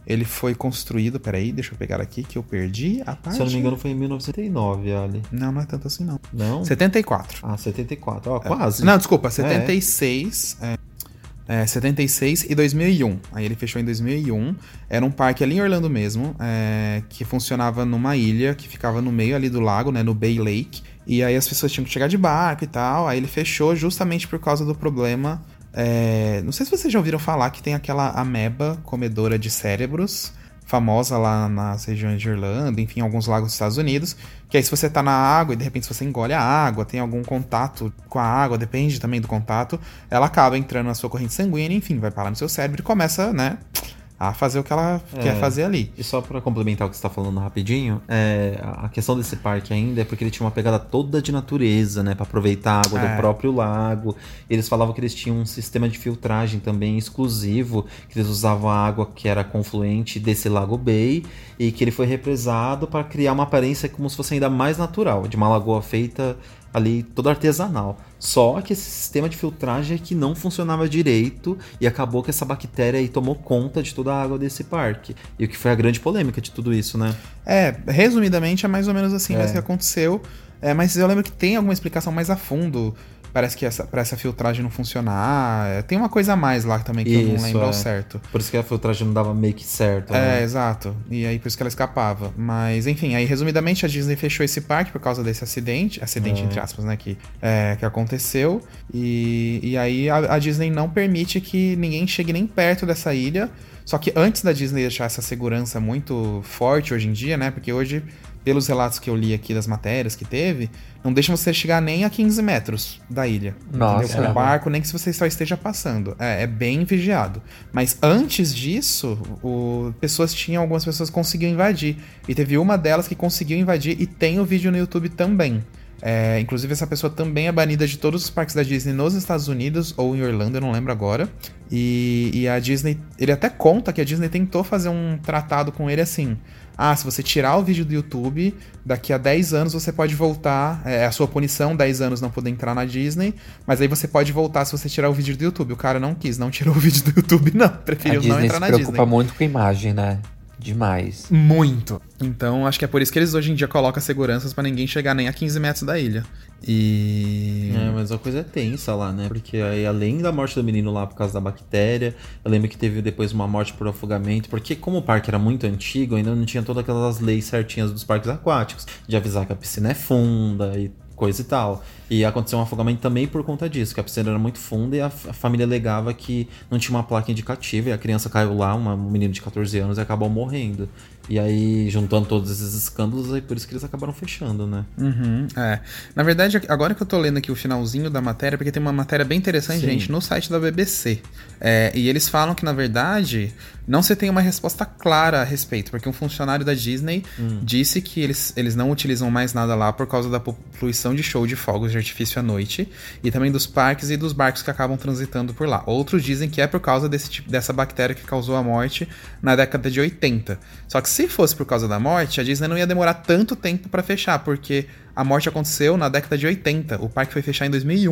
Ele foi construído. Peraí, deixa eu pegar aqui que eu perdi a parte. Se eu não me engano, foi em 1909, Ali. Não, não é tanto assim, não. Não? 74. Ah, 74. Ó, quase. Não, desculpa, 76. É. É, 76 e 2001. Aí ele fechou em 2001. Era um parque ali em Orlando mesmo, é, que funcionava numa ilha que ficava no meio ali do lago, né, no Bay Lake. E aí as pessoas tinham que chegar de barco e tal. Aí ele fechou justamente por causa do problema. É, não sei se vocês já ouviram falar que tem aquela ameba comedora de cérebros, famosa lá nas regiões de Orlando, enfim, alguns lagos dos Estados Unidos. Que aí se você tá na água e de repente você engole a água, tem algum contato com a água, depende também do contato, ela acaba entrando na sua corrente sanguínea, enfim, vai parar no seu cérebro e começa, né, a fazer o que ela quer fazer ali. E só pra complementar o que você tá falando rapidinho, é, a questão desse parque ainda é porque ele tinha uma pegada toda de natureza, né? Pra aproveitar a água É. do próprio lago. Eles falavam que eles tinham um sistema de filtragem também exclusivo, que eles usavam a água que era confluente desse lago Bay e que ele foi represado para criar uma aparência como se fosse ainda mais natural, de uma lagoa feita ali toda artesanal. Só que esse sistema de filtragem é que não funcionava direito e acabou que essa bactéria aí tomou conta de toda a água desse parque. E o que foi a grande polêmica de tudo isso, né? É, resumidamente é mais ou menos assim É. mesmo que aconteceu. É, mas eu lembro que tem alguma explicação mais a fundo. Parece que essa, pra essa filtragem não funcionar. é, Tem uma coisa a mais lá também que eu não Isso, lembro ao é. certo. Por isso que a filtragem não dava meio que certo. É, né? exato. E aí por isso que ela escapava. Mas, enfim, aí resumidamente a Disney fechou esse parque por causa desse acidente. Acidente, É. entre aspas, né? Que, é, que aconteceu. E, e aí a, a Disney não permite que ninguém chegue nem perto dessa ilha. Só que antes da Disney deixar essa segurança muito forte hoje em dia, né? Porque hoje, pelos relatos que eu li aqui das matérias que teve, não deixa você chegar nem a 15 metros da ilha. Nossa. Com o barco, nem que você só esteja passando. É, é bem vigiado. Mas antes disso, o, pessoas tinham, algumas pessoas conseguiam invadir. E teve uma delas que conseguiu invadir e tem o vídeo no YouTube também. É, inclusive, essa pessoa também é banida de todos os parques da Disney nos Estados Unidos ou em Orlando, eu não lembro agora. E, e a Disney, ele até conta que a Disney tentou fazer um tratado com ele assim. Ah, se você tirar o vídeo do YouTube, daqui a 10 anos você pode voltar. É a sua punição, 10 anos não poder entrar na Disney. Mas aí você pode voltar se você tirar o vídeo do YouTube. O cara não quis, não tirou o vídeo do YouTube, não. A Preferiu não Disney entrar se na preocupa Disney. muito com a imagem, né? Demais. Muito. Então, acho que é por isso que eles hoje em dia colocam seguranças pra ninguém chegar nem a 15 metros da ilha. E. É, mas a coisa é tensa lá, né? Porque aí, além da morte do menino lá por causa da bactéria, eu lembro que teve depois uma morte por afogamento, porque como o parque era muito antigo, ainda não tinha todas aquelas leis certinhas dos parques aquáticos, de avisar que a piscina é funda e coisa e tal. E aconteceu um afogamento também por conta disso, que a piscina era muito funda e a, família alegava que não tinha uma placa indicativa e a criança caiu lá, uma, um menino de 14 anos, e acabou morrendo. E aí, juntando todos esses escândalos, aí por isso que eles acabaram fechando, né? Uhum, é. Na verdade, agora que eu tô lendo aqui o finalzinho da matéria, porque tem uma matéria bem interessante, Sim. gente, no site da BBC. É, e eles falam que, na verdade, não se tem uma resposta clara a respeito, porque um funcionário da Disney disse que eles, eles não utilizam mais nada lá por causa da poluição de show de fogos de artifício à noite, e também dos parques e dos barcos que acabam transitando por lá. Outros dizem que é por causa desse tipo, dessa bactéria que causou a morte na década de 80. Só que se fosse por causa da morte, a Disney não ia demorar tanto tempo pra fechar, porque a morte aconteceu na década de 80. O parque foi fechar em 2001.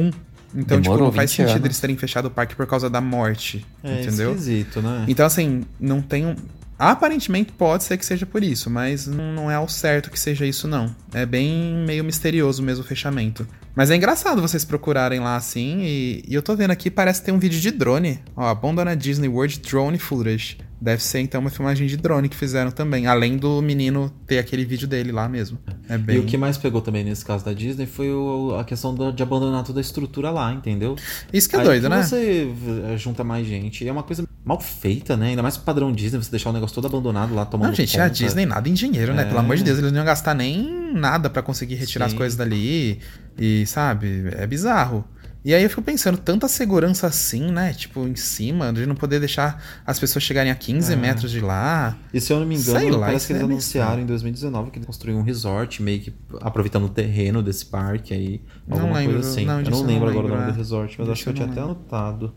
Então, tipo, Demorou não faz 20 sentido anos. eles terem fechado o parque por causa da morte. É entendeu? esquisito, né? Então, assim, não tem um. Aparentemente pode ser que seja por isso, mas não não é ao certo que seja isso, não. É bem meio misterioso mesmo o fechamento. Mas é engraçado vocês procurarem lá assim, e, e eu tô vendo aqui, parece ter um vídeo de drone. Ó, Abandona Disney World Drone Footage. Deve ser então uma filmagem de drone que fizeram também, além do menino ter aquele vídeo dele lá mesmo. É bem. E o que mais pegou também nesse caso da Disney foi o- a questão do- de abandonar toda a estrutura lá, entendeu? Isso que é Aí doido, que né? Você v- junta mais gente. É uma coisa mal feita, né? Ainda mais padrão Disney, você deixar o negócio todo abandonado lá tomando Não, gente, conta. a Disney nada em dinheiro, né? É. Pelo amor de Deus, eles não iam gastar nem nada pra conseguir retirar as Sim. coisas dali. E, sabe, é bizarro. E aí eu fico pensando, tanta segurança assim, né? Tipo, em cima, de não poder deixar as pessoas chegarem a 15 É. metros de lá. E se eu não me engano, Sei lá, parece que eles é anunciaram em 2019 que eles construíram um resort, meio que aproveitando o terreno desse parque aí. Não Alguma lembro, coisa assim. não, eu não eu lembro não agora o lembro, nome é. do resort, mas acho que eu Disso tinha eu até não anotado.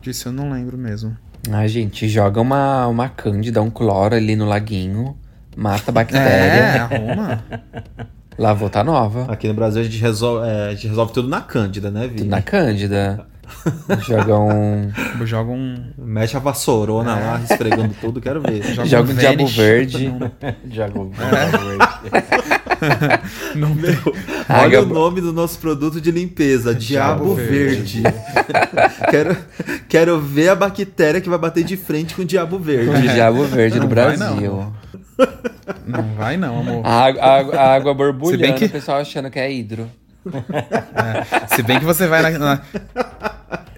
Disso eu não lembro mesmo. A gente joga uma, uma cândida, um cloro ali no laguinho, mata a bactéria. É, arruma. Lavou tá nova. Aqui no Brasil a gente resolve, é, a gente resolve tudo na Cândida, né, Vi? Tudo na cândida. Joga um. Joga um. Mexe a vassourona É. lá, esfregando tudo, quero ver. Joga um diabo Vanish. verde. Joga um Não Meu, Ah, olha o Gab- nome do nosso produto de limpeza, Diabo, Diabo Verde. quero, quero ver a bactéria que vai bater de frente com o Diabo Verde. O diabo verde Não do vai, Brasil. Não vai não, amor. A água, a a água borbulhando, bem que- o pessoal achando que é hidro. Se bem que você vai na, na-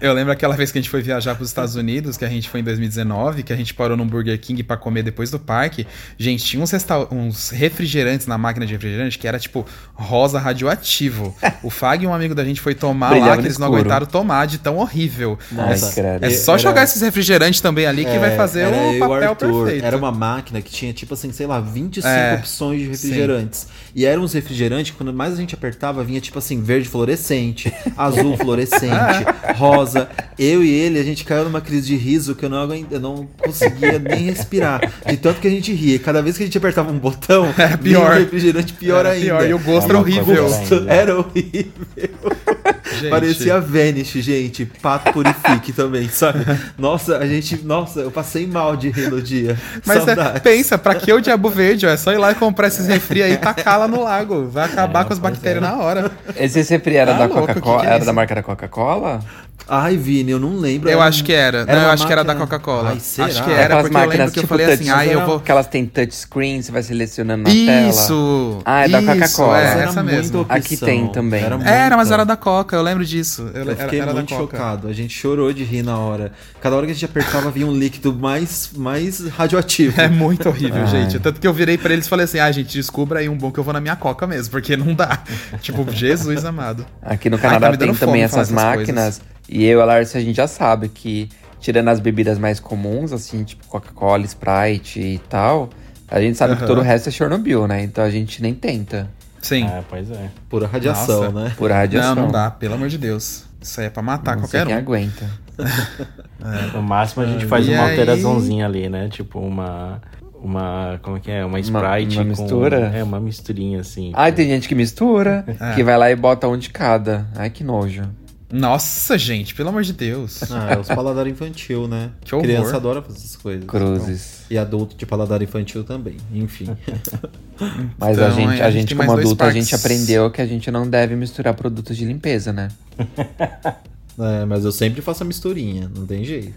Eu lembro aquela vez que a gente foi viajar para os Estados Unidos, que a gente foi em 2019, que a gente parou num Burger King para comer depois do parque. Gente, tinha uns, uns refrigerantes na máquina de refrigerante que era tipo rosa radioativo. O Fag e um amigo da gente foi tomar Brilhava lá, que eles não escuro. aguentaram tomar de tão horrível. Nossa, credo. É só Era- jogar esses refrigerantes também ali que vai fazer o papel Arthur. perfeito. Era uma máquina que tinha, tipo assim, sei lá, 25 É, opções de refrigerantes. E eram uns refrigerantes, quando mais a gente apertava, vinha tipo assim, verde fluorescente, azul fluorescente, rosa. Eu e ele, a gente caiu numa crise de riso que eu não, eu não conseguia nem respirar. De tanto que a ria. Cada vez que a gente apertava um botão, Era um pior. refrigerante pior Era ainda. pior, e o gosto era horrível. Gosto ainda. era horrível. Gente. Parecia Vanish, gente. Pato purifique também, sabe? Nossa, a gente. Nossa, eu passei mal de rir no dia. Mas é, pensa, pra que o Diabo Verde? ó? É só ir lá e comprar esses refri aí e tacar lá no lago. Vai acabar com as bactérias na hora. Esse sempre era Tá da Coca-Cola? é era isso? da marca da Coca-Cola? Ai, Vini, eu não lembro. Eu Era acho um- que era. Não, uma eu acho que era da máquina- Coca-Cola. Acho que era, Aquelas porque eu lembro máquinas que eu tipo falei assim, ai, eu vou... Que elas têm touchscreen, você vai selecionando na tela. Isso! Ah, é da isso, Coca-Cola. É, Era essa mesmo. opção. Aqui tem também. Era, Era, mas era da Coca, eu lembro disso. Eu, Eu era, fiquei era muito da Coca. chocado. A gente chorou de rir na hora. Cada hora que a gente apertava, vinha um líquido mais, mais radioativo. É muito horrível, Ai. gente. Tanto que eu virei pra eles e falei assim: ah, gente, descubra aí um bom que eu vou na minha Coca mesmo, porque não dá. tipo, Jesus amado. Aqui no Ai, Canadá tá me dando tem também essas essas máquinas. E eu e a Larissa, a gente já sabe que, tirando as bebidas mais comuns, assim, tipo Coca-Cola, Sprite e tal, a gente sabe que Aham. todo o resto é Chernobyl, né? Então a gente nem tenta. Sim. É, pois é. Pura radiação, Nossa. né? Por radiação. Não, não dá, pelo amor de Deus. Isso aí é pra matar Não sei qualquer quem um. aguenta. No máximo a gente faz E uma aí- alteraçãozinha ali, né? Tipo uma. Uma. Como é que é? Uma Sprite. uma com- mistura? É, uma misturinha assim. Ai, tem gente que mistura, É. que vai lá e bota um de cada. Ai, que nojo. Nossa, gente, pelo amor de Deus. Ah, é os paladar infantil, né? Que horror. Criança adora fazer essas coisas. Cruzes. E adulto de paladar infantil também. Enfim. Mas Então, a gente, é, a a gente como adulto, a gente aprendeu que a gente não deve misturar produtos de limpeza, né? É, mas eu sempre faço a misturinha, não tem jeito.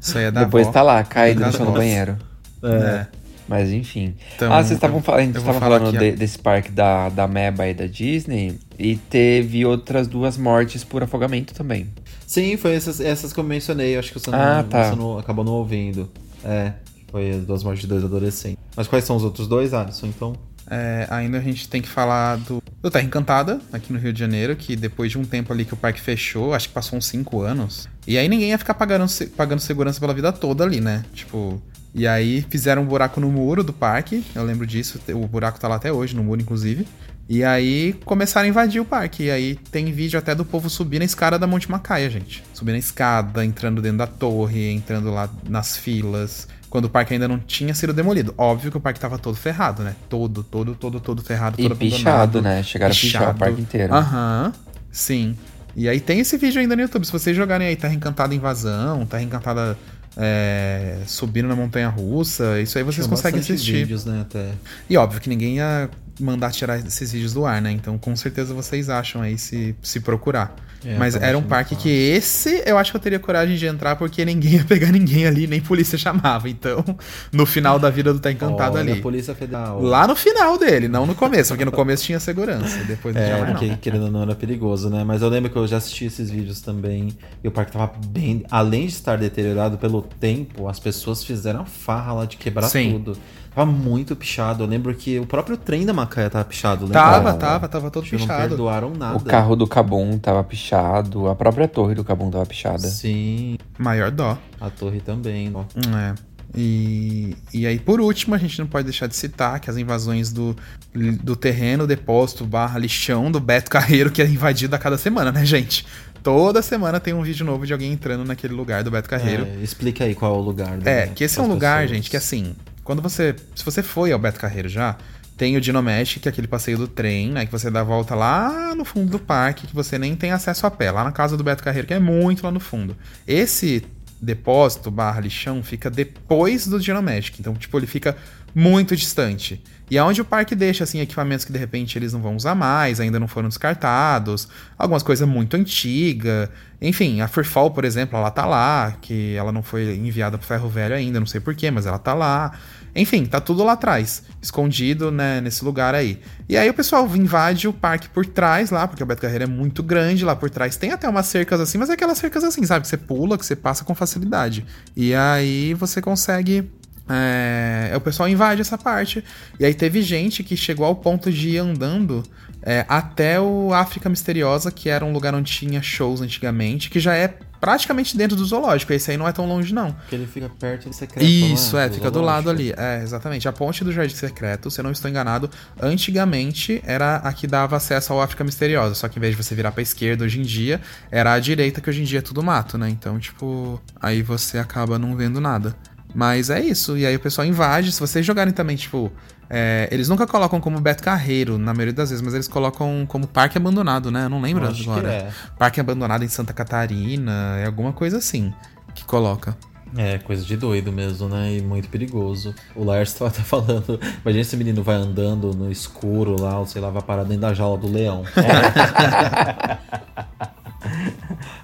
Isso aí é da Depois avó. tá lá, caído no Cuidado chão do banheiro. É. Mas enfim. Então, ah, vocês estavam falando, a gente eu vou estava falar falando aqui, de- desse parque da, da Meba e da Disney. E teve outras duas mortes por afogamento também. Sim, foi essas, essas que eu mencionei. Acho que você, não, Ah, tá. você não- acabou não ouvindo. É, foi as duas mortes de dois adolescentes. Mas quais são os outros dois, Alisson, então? É, ainda a gente tem que falar do, do Terra Encantada, aqui no Rio de Janeiro, que depois de um tempo ali que o parque fechou, acho que passou uns 5 anos. E aí ninguém ia ficar pagando, pagando segurança pela vida toda ali, né? Tipo. E aí fizeram um buraco no muro do parque, eu lembro disso, o buraco tá lá até hoje, no muro, inclusive. E aí começaram a invadir o parque. E aí tem vídeo até do povo subir na escada da Monte Macaia, gente. Subir na escada, entrando dentro da torre, entrando lá nas filas. Quando o parque ainda não tinha sido demolido. Óbvio que o parque tava todo ferrado, né? Todo, todo, todo, todo ferrado, E todo pichado, né? Chegaram a pichar o parque inteiro. Aham, sim. E aí tem esse vídeo ainda no YouTube. Se vocês jogarem aí Terra Encantada Invasão, Terra Encantada é, Subindo na Montanha Russa, isso aí vocês Tinha conseguem assistir. vídeos, né, até. E óbvio que ninguém ia mandar tirar esses vídeos do ar, né? Então com certeza vocês acham aí se, se procurar. É, Mas era um parque que esse eu acho que eu teria coragem de entrar porque ninguém ia pegar ninguém ali, nem polícia chamava. Então, no final da vida do Tá Encantado Olha, ali. a Polícia Federal. Lá no final dele, não no começo, porque no começo tinha segurança. Depois não tinha É, não. porque querendo ou não era perigoso, né? Mas eu lembro que eu já assisti esses vídeos também. E o parque tava bem. Além de estar deteriorado pelo tempo, as pessoas fizeram a farra lá de quebrar Sim. tudo. Tava muito pichado. Eu lembro que o próprio trem da Macaé tava pichado, lembra? Tava, tava, tava todo que Não pichado. perdoaram nada. O carro do Cabum tava pichado, a própria torre do Cabum tava pichada. Sim, Maior dó. a torre também. ó. É. E, e aí, por último, a gente não pode deixar de citar que as invasões do, do terreno, depósito, barra lixão do Beto Carreiro, que é invadido a cada semana, né, gente? Toda semana tem um vídeo novo de alguém entrando naquele lugar do Beto Carreiro. É, explica aí qual é o lugar. É, né, que esse é um lugar, pessoas. gente, que assim, quando você. Se você foi ao Beto Carreiro já, tem o Dinomesh, que é aquele passeio do trem, né? Que você dá a volta lá no fundo do parque, que você nem tem acesso a pé, lá na casa do Beto Carreiro, que é muito lá no fundo. Esse depósito barra lixão fica depois do Dinomagic, então, tipo, ele fica muito distante. E é onde o parque deixa, assim, equipamentos que de repente eles não vão usar mais, ainda não foram descartados, algumas coisas muito antigas. Enfim, a Freefall, por exemplo, ela tá lá, que ela não foi enviada pro Ferro Velho ainda, não sei porquê, mas ela tá lá. Enfim, tá tudo lá atrás, escondido, né, nesse lugar aí. E aí o pessoal invade o parque por trás lá, porque o Beto Carreiro é muito grande lá por trás. Tem até umas cercas assim, mas é aquelas cercas assim, sabe? Que você pula, que você passa com facilidade. E aí você consegue é, o pessoal invade essa parte. E aí teve gente que chegou ao ponto de ir andando é, até o África Misteriosa, que era um lugar onde tinha shows antigamente, que já é praticamente dentro do zoológico. Esse aí não é tão longe, não. Porque ele fica perto do secreto. Isso, não é, fica do lado zoológico. ali. É, exatamente. A ponte do Jardim Secreto, se eu não estou enganado, antigamente era a que dava acesso ao África Misteriosa. Só que em vez de você virar pra esquerda hoje em dia, era a direita, que hoje em dia é tudo mato, né? Então, tipo, aí você acaba não vendo nada. Mas é isso. E aí o pessoal invade. Se vocês jogarem também, tipo. É, eles nunca colocam como Beto Carreiro, na maioria das vezes, mas eles colocam como Parque Abandonado, né? Eu não lembro acho que agora. é. Parque Abandonado em Santa Catarina, é alguma coisa assim que coloca. É, coisa de doido mesmo, né? E muito perigoso. O Lars tava até falando. Imagina esse menino vai andando no escuro lá, ou sei lá, vai parar dentro da jaula do leão.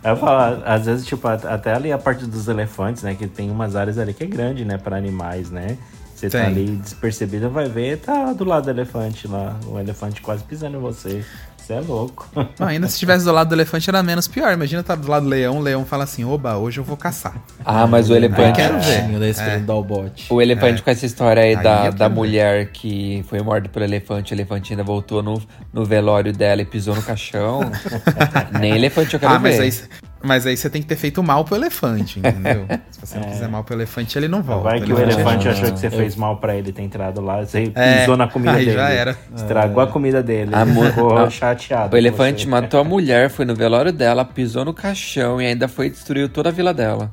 Eu falo, às vezes, tipo, at- até ali a parte dos elefantes, né? Que tem umas áreas ali que é grande, né? Pra animais, né? Você tá Tem. ali despercebido, vai ver, tá do lado do elefante lá. O elefante quase pisando em você. Você é louco. Não, ainda se estivesse do lado do elefante era menos pior. Imagina estar do lado do leão, o leão fala assim: oba, hoje eu vou caçar. Ah, mas o elefante. quero ver. É. dar o bote. O elefante com essa história aí, Aí da, da ver. mulher que foi morta pelo elefante, o elefante ainda voltou no, no velório dela e pisou no caixão. Nem elefante eu quero Ah, mas ver. aí, mas aí você tem que ter feito mal pro elefante, entendeu? Se você não fizer mal pro elefante, ele não volta. Vai que o elefante elefante é achou que você Eu- fez mal pra ele ter entrado lá. Você É, pisou na comida aí dele. já era. Estragou a comida dele. A Ele ficou chateado. O elefante você. matou a mulher, foi no velório dela, pisou no caixão e ainda foi e destruiu toda a vila dela.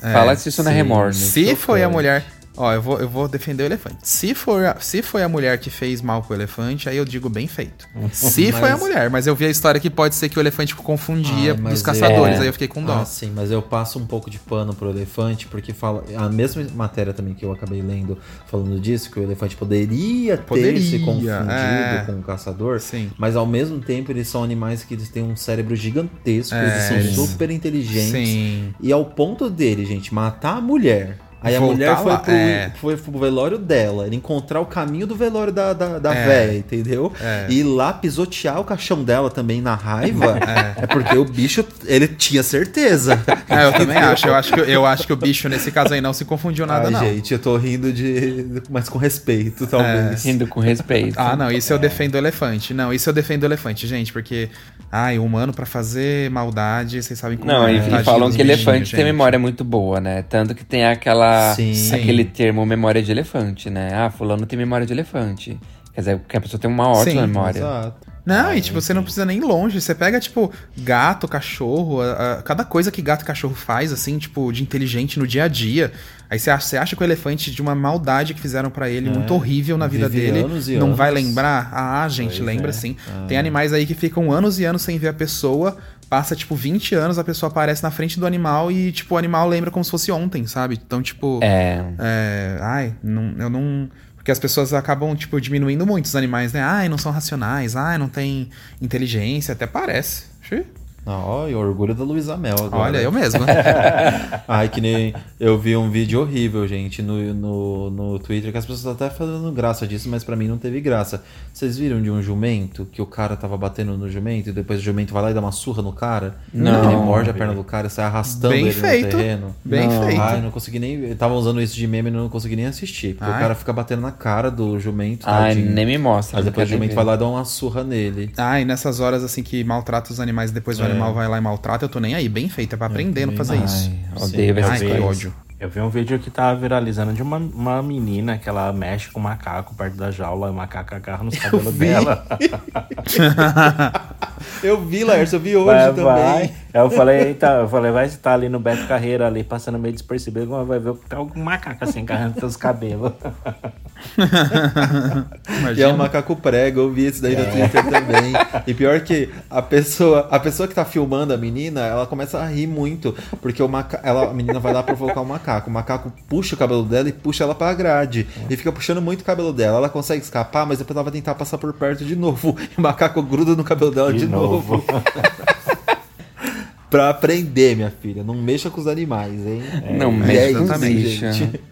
Fala se isso não é remorso. Se foi a mulher. Ó, eu vou, eu vou defender o elefante. Se, for a, se foi a mulher que fez mal pro elefante, aí eu digo bem feito. Se foi a Mas- mulher, mas eu vi a história que pode ser que o elefante confundia Ai, mas dos caçadores, é. aí eu fiquei com dó. Ah, sim, mas eu passo um pouco de pano pro elefante, porque fala. A mesma matéria também que eu acabei lendo falando disso, que o elefante poderia, Poderia, ter se confundido é. com o caçador. Sim. Mas ao mesmo tempo eles são animais que eles têm um cérebro gigantesco, É, eles eles- são super inteligentes. Sim. E ao ponto dele, gente, matar a mulher. Aí a Voltar mulher foi lá, pro, é. foi pro velório dela, ele encontrar o caminho do velório da, da, da É. véia, entendeu? É. E lá pisotear o caixão dela também na raiva, é. porque o bicho, ele tinha certeza. É, eu também acho. Eu acho, que, eu acho que o bicho, nesse caso aí, não se confundiu nada, Ai, não. gente, eu tô rindo de. Mas com respeito, talvez. Rindo com respeito. Ah, não, isso eu defendo o elefante. Não, isso eu defendo o elefante, gente, porque. Ai, o humano pra fazer maldade, vocês sabem como Não, é. e, e Tadinho falam que elefante tem gente. memória muito boa, né? Tanto que tem aquela, Sim. aquele termo memória de elefante, né? Ah, fulano tem memória de elefante. Quer dizer, que a pessoa tem uma ótima Sim, memória. Exato. Não, e tipo, você não precisa nem longe. Você pega, tipo, gato, cachorro, a- a- cada coisa que gato e cachorro faz, assim, tipo, de inteligente no dia a dia. Aí você acha, você acha que o elefante, de uma maldade que fizeram pra ele, muito horrível na vida dele, anos não anos. vai lembrar? Ah, gente, Pois lembra é. sim. Tem animais aí que ficam anos e anos sem ver a pessoa. Passa, tipo, 20 anos, a pessoa aparece na frente do animal e, tipo, o animal lembra como se fosse ontem, sabe? Então, tipo. É. É, ai, não, eu não. Porque as pessoas acabam, tipo, diminuindo muito os animais, né? Ai, não são racionais, ai, não tem inteligência, até parece. Xi. Olha, orgulho da Luísa Mel agora. Olha, eu mesmo. Ai, que nem. Eu vi um vídeo horrível, gente, no, no, no Twitter, que as pessoas até fazendo graça disso, mas pra mim não teve graça. Vocês viram de um jumento que o cara tava batendo no jumento e depois o jumento vai lá e dá uma surra no cara? Não. Ele morde a perna do cara e sai arrastando Bem ele feito. no terreno. Bem Não. feito. Ai, não consegui nem. eu Tava usando isso de meme e não consegui nem assistir. Porque Ai. o cara fica batendo na cara do jumento. Ai, tadinho. nem me mostra. Mas não depois o jumento ver. vai lá e dá uma surra nele. Ah, e nessas horas assim que maltrata os animais e depois É. animal vai lá e maltrata, eu tô nem aí. Bem feito, é pra aprender a não fazer também. isso. Ai, odeio ver Ai, essas que coisas. ódio. Eu vi um vídeo que tava viralizando de uma, uma menina que ela mexe com o macaco perto da jaula e o macaco agarra nos cabelos dela. Eu vi, Laércio, eu vi hoje Vai, também. vai. Eu falei, eita, eu falei, vai estar ali no Beto Carreira, ali, passando meio despercebido, mas vai ver que tem algum macaco assim, agarrando seus cabelos. E é Imagina. o macaco prego, eu vi esse daí no Twitter também. E pior que a pessoa, a pessoa que tá filmando a menina, ela começa a rir muito, porque o maca, ela, a menina vai lá provocar o macaco. O macaco puxa o cabelo dela e puxa ela pra grade. E fica puxando muito o cabelo dela. Ela consegue escapar, mas depois ela vai tentar passar por perto de novo. E o macaco gruda no cabelo dela de, De novo. novo. pra aprender, minha filha. Não mexa com os animais, hein? Não é com os isso, bichos. gente.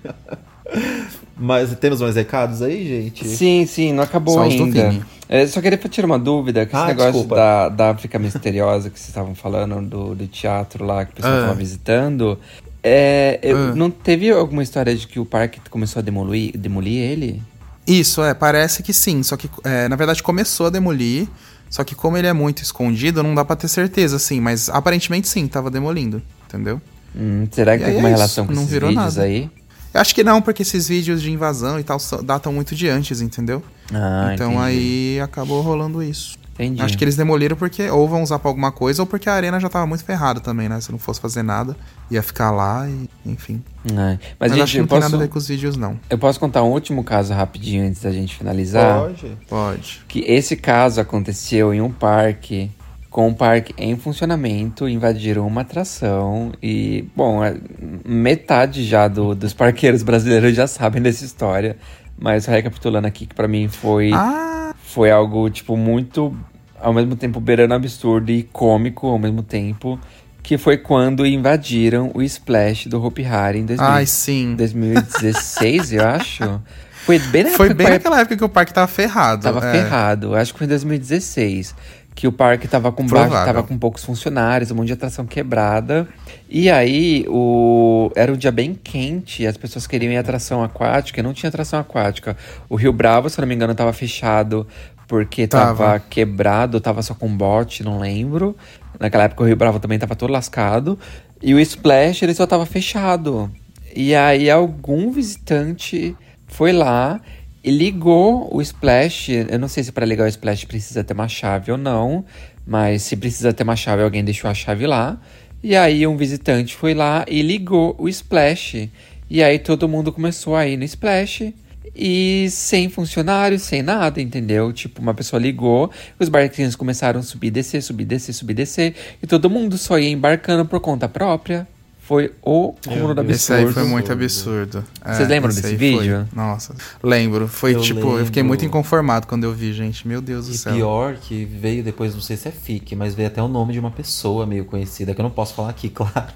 Mas temos mais recados aí, gente? Sim, sim, não acabou Só ainda. É, só queria tirar uma dúvida, que esse Ah, negócio desculpa. da, da África Misteriosa que vocês estavam falando, do, do teatro lá que o pessoal Ah. estava visitando, é, eu- Ah. não teve alguma história de que o parque começou a demolir, demolir ele? Isso, é, parece que sim. Só que, é, na verdade, começou a demolir. Só que como ele é muito escondido, não dá pra ter certeza, assim. Mas aparentemente sim, tava demolindo, entendeu? Hum, será que E tem alguma é relação isso, com não esses virou vídeos nada. aí? Eu acho que não, porque esses vídeos de invasão e tal datam muito de antes, entendeu? Ah, então entendi. aí acabou rolando isso. Entendi. Acho que eles demoliram porque ou vão usar pra alguma coisa ou porque a arena já tava muito ferrada também, né? Se não fosse fazer nada, ia ficar lá e enfim. Ai, Mas, Mas, acho gente, que eu não tem posso, nada a ver com os vídeos, não. eu posso contar um último caso rapidinho antes da gente finalizar? Pode. Pode. que esse caso aconteceu em um parque, com um parque em funcionamento, invadiram uma atração e, bom, é- metade já do- dos parqueiros brasileiros já sabem dessa história, mas recapitulando aqui que pra mim foi Ah, foi algo tipo muito ao mesmo tempo beirando absurdo e cômico ao mesmo tempo, que foi quando invadiram o Splash do Hopi Hari em 2000 ai, sim. 2016, eu acho. Foi bem na Foi época bem o naquela época que o parque tava ferrado. Tava é. ferrado. Acho que foi em 2016. Que o parque tava com baixo, tava com poucos funcionários, um monte de atração quebrada. E aí, o... era um dia bem quente, as pessoas queriam ir atração aquática, e não tinha atração aquática. O Rio Bravo, se eu não me engano, tava fechado porque tava, Tava. quebrado, tava só com bote, não lembro. Naquela época o Rio Bravo também tava todo lascado. E o Splash, ele só tava fechado. E aí algum visitante foi lá e ligou o Splash. Eu não sei se para ligar o Splash precisa ter uma chave ou não, mas se precisa ter uma chave, alguém deixou a chave lá. E aí um visitante foi lá e ligou o Splash. E aí todo mundo começou a ir no Splash. E sem funcionários, sem nada, entendeu? Tipo, uma pessoa ligou, os barquinhos começaram a subir, descer, subir, descer, subir, descer. E todo mundo só ia embarcando por conta própria. Foi o cúmulo do Esse aí absurdo. foi muito absurdo. É, Vocês lembram esse desse vídeo? Foi. Nossa, lembro. Foi Eu tipo, eu fiquei lembro. muito inconformado quando eu vi, gente. Meu Deus do E céu. pior que veio depois, não sei se é fique, mas veio até o nome de uma pessoa meio conhecida, que eu não posso falar aqui, claro.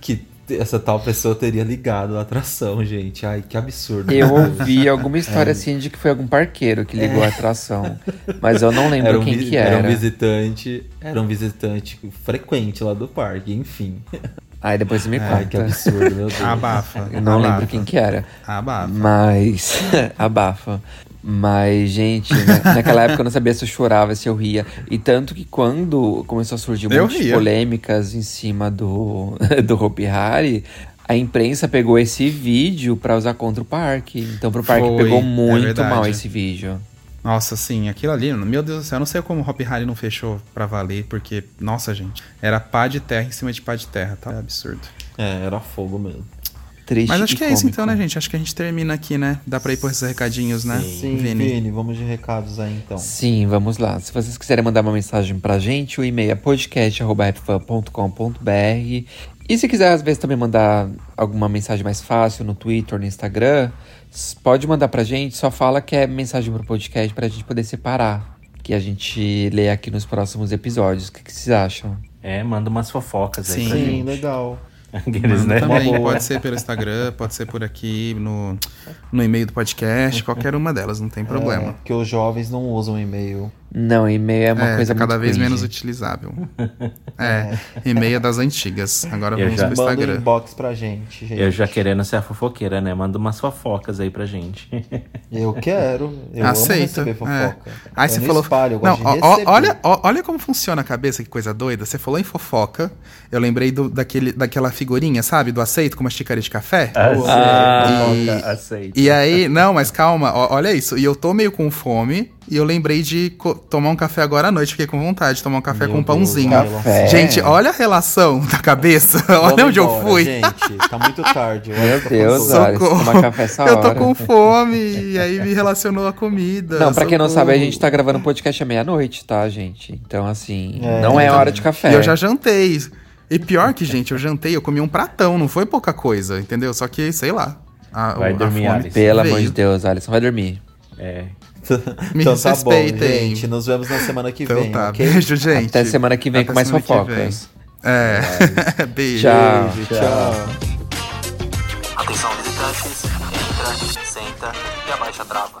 Que essa tal pessoa teria ligado a atração, gente. Ai, que absurdo. Eu ouvi alguma história assim de que foi algum parqueiro que ligou a atração. Mas eu não lembro Era um, quem que era. era um visitante, era um visitante frequente lá do parque, enfim. Aí depois você me Ai, que conta. absurdo, meu Deus. Abafa. Eu não abafa. lembro quem que era. Abafa. Mas. abafa. Mas, gente, na- naquela época eu não sabia se eu chorava, se eu ria. E tanto que quando começou a surgir Eu ria. polêmicas em cima do, do Hopi Hari, a imprensa pegou esse vídeo pra usar contra o parque. Então pro parque Foi, pegou é muito verdade. mal esse vídeo. Nossa, sim, aquilo ali, meu Deus do céu, eu não sei como o Hop Harry não fechou pra valer, porque, nossa, gente, era pá de terra em cima de pá de terra, tá? É absurdo. É, era fogo mesmo. Triste Mas acho que é isso cômico. então, né, gente? Acho que a gente termina aqui, né? Dá pra ir por esses recadinhos, né? Sim, Vini. Vini, vamos de recados aí então. Sim, vamos lá. Se vocês quiserem mandar uma mensagem pra gente, o e-mail é podcast.fan.com.br. E se quiser, às vezes, também mandar alguma mensagem mais fácil no Twitter, no Instagram, pode mandar pra gente, só fala que é mensagem pro podcast pra gente poder separar. Que a gente lê aqui nos próximos episódios. O que, que vocês acham? É, manda umas fofocas aí Sim. pra Sim, gente. legal. Aqueles, né? também, pode ser pelo Instagram, pode ser por aqui, no, no e-mail do podcast, qualquer uma delas, não tem É, problema. porque os jovens não usam e-mail. Não, e-mail é uma É, coisa tá cada muito vez cringe. menos utilizável. É, e-mail é das antigas. Agora Eu vamos já- pro Manda um Instagram. inbox pra gente, gente. Eu já querendo ser a fofoqueira, né? Manda umas fofocas aí pra gente. Eu quero. Eu Aceita. amo receber é. fofoca. Aí eu você não falou. espalho, eu não, gosto de ó, olha, ó, olha como funciona a cabeça, que coisa doida. Você falou em fofoca. Eu lembrei do, daquele, daquela figurinha, sabe? Do aceito com uma xícara de café. Aceita, E- fofoca, aceita. E aí, não, mas calma, ó, olha isso. E eu tô meio com fome e eu lembrei de tomar um café agora à noite. Fiquei com vontade de tomar um café Meu com um Deus, pãozinho. Café. Gente, olha a relação da cabeça. Vamos olha onde eu embora, fui. Gente, tá muito tarde. eu Meu tá Deus, faltando- olha, você toma café essa Eu tô hora. com fome e aí me relacionou a comida. Não, pra quem não sabe, a gente tá gravando podcast à meia-noite, tá, gente? Então, assim, É. não é hora de café. E eu já jantei. E pior que, gente, eu jantei, eu comi um pratão, não foi pouca coisa, entendeu? Só que, sei lá. A, Vai a dormir, Alisson. Pelo amor de Deus, Alisson, vai dormir. É. Me então tá bom, respeitem. gente. Nos vemos na semana que Então vem, tá, ok? beijo, gente. Até semana que vem Até com mais fofocas. vem. É, beijo. Tchau. Beijo, tchau. Atenção visitantes, entra, senta e abaixa a trava.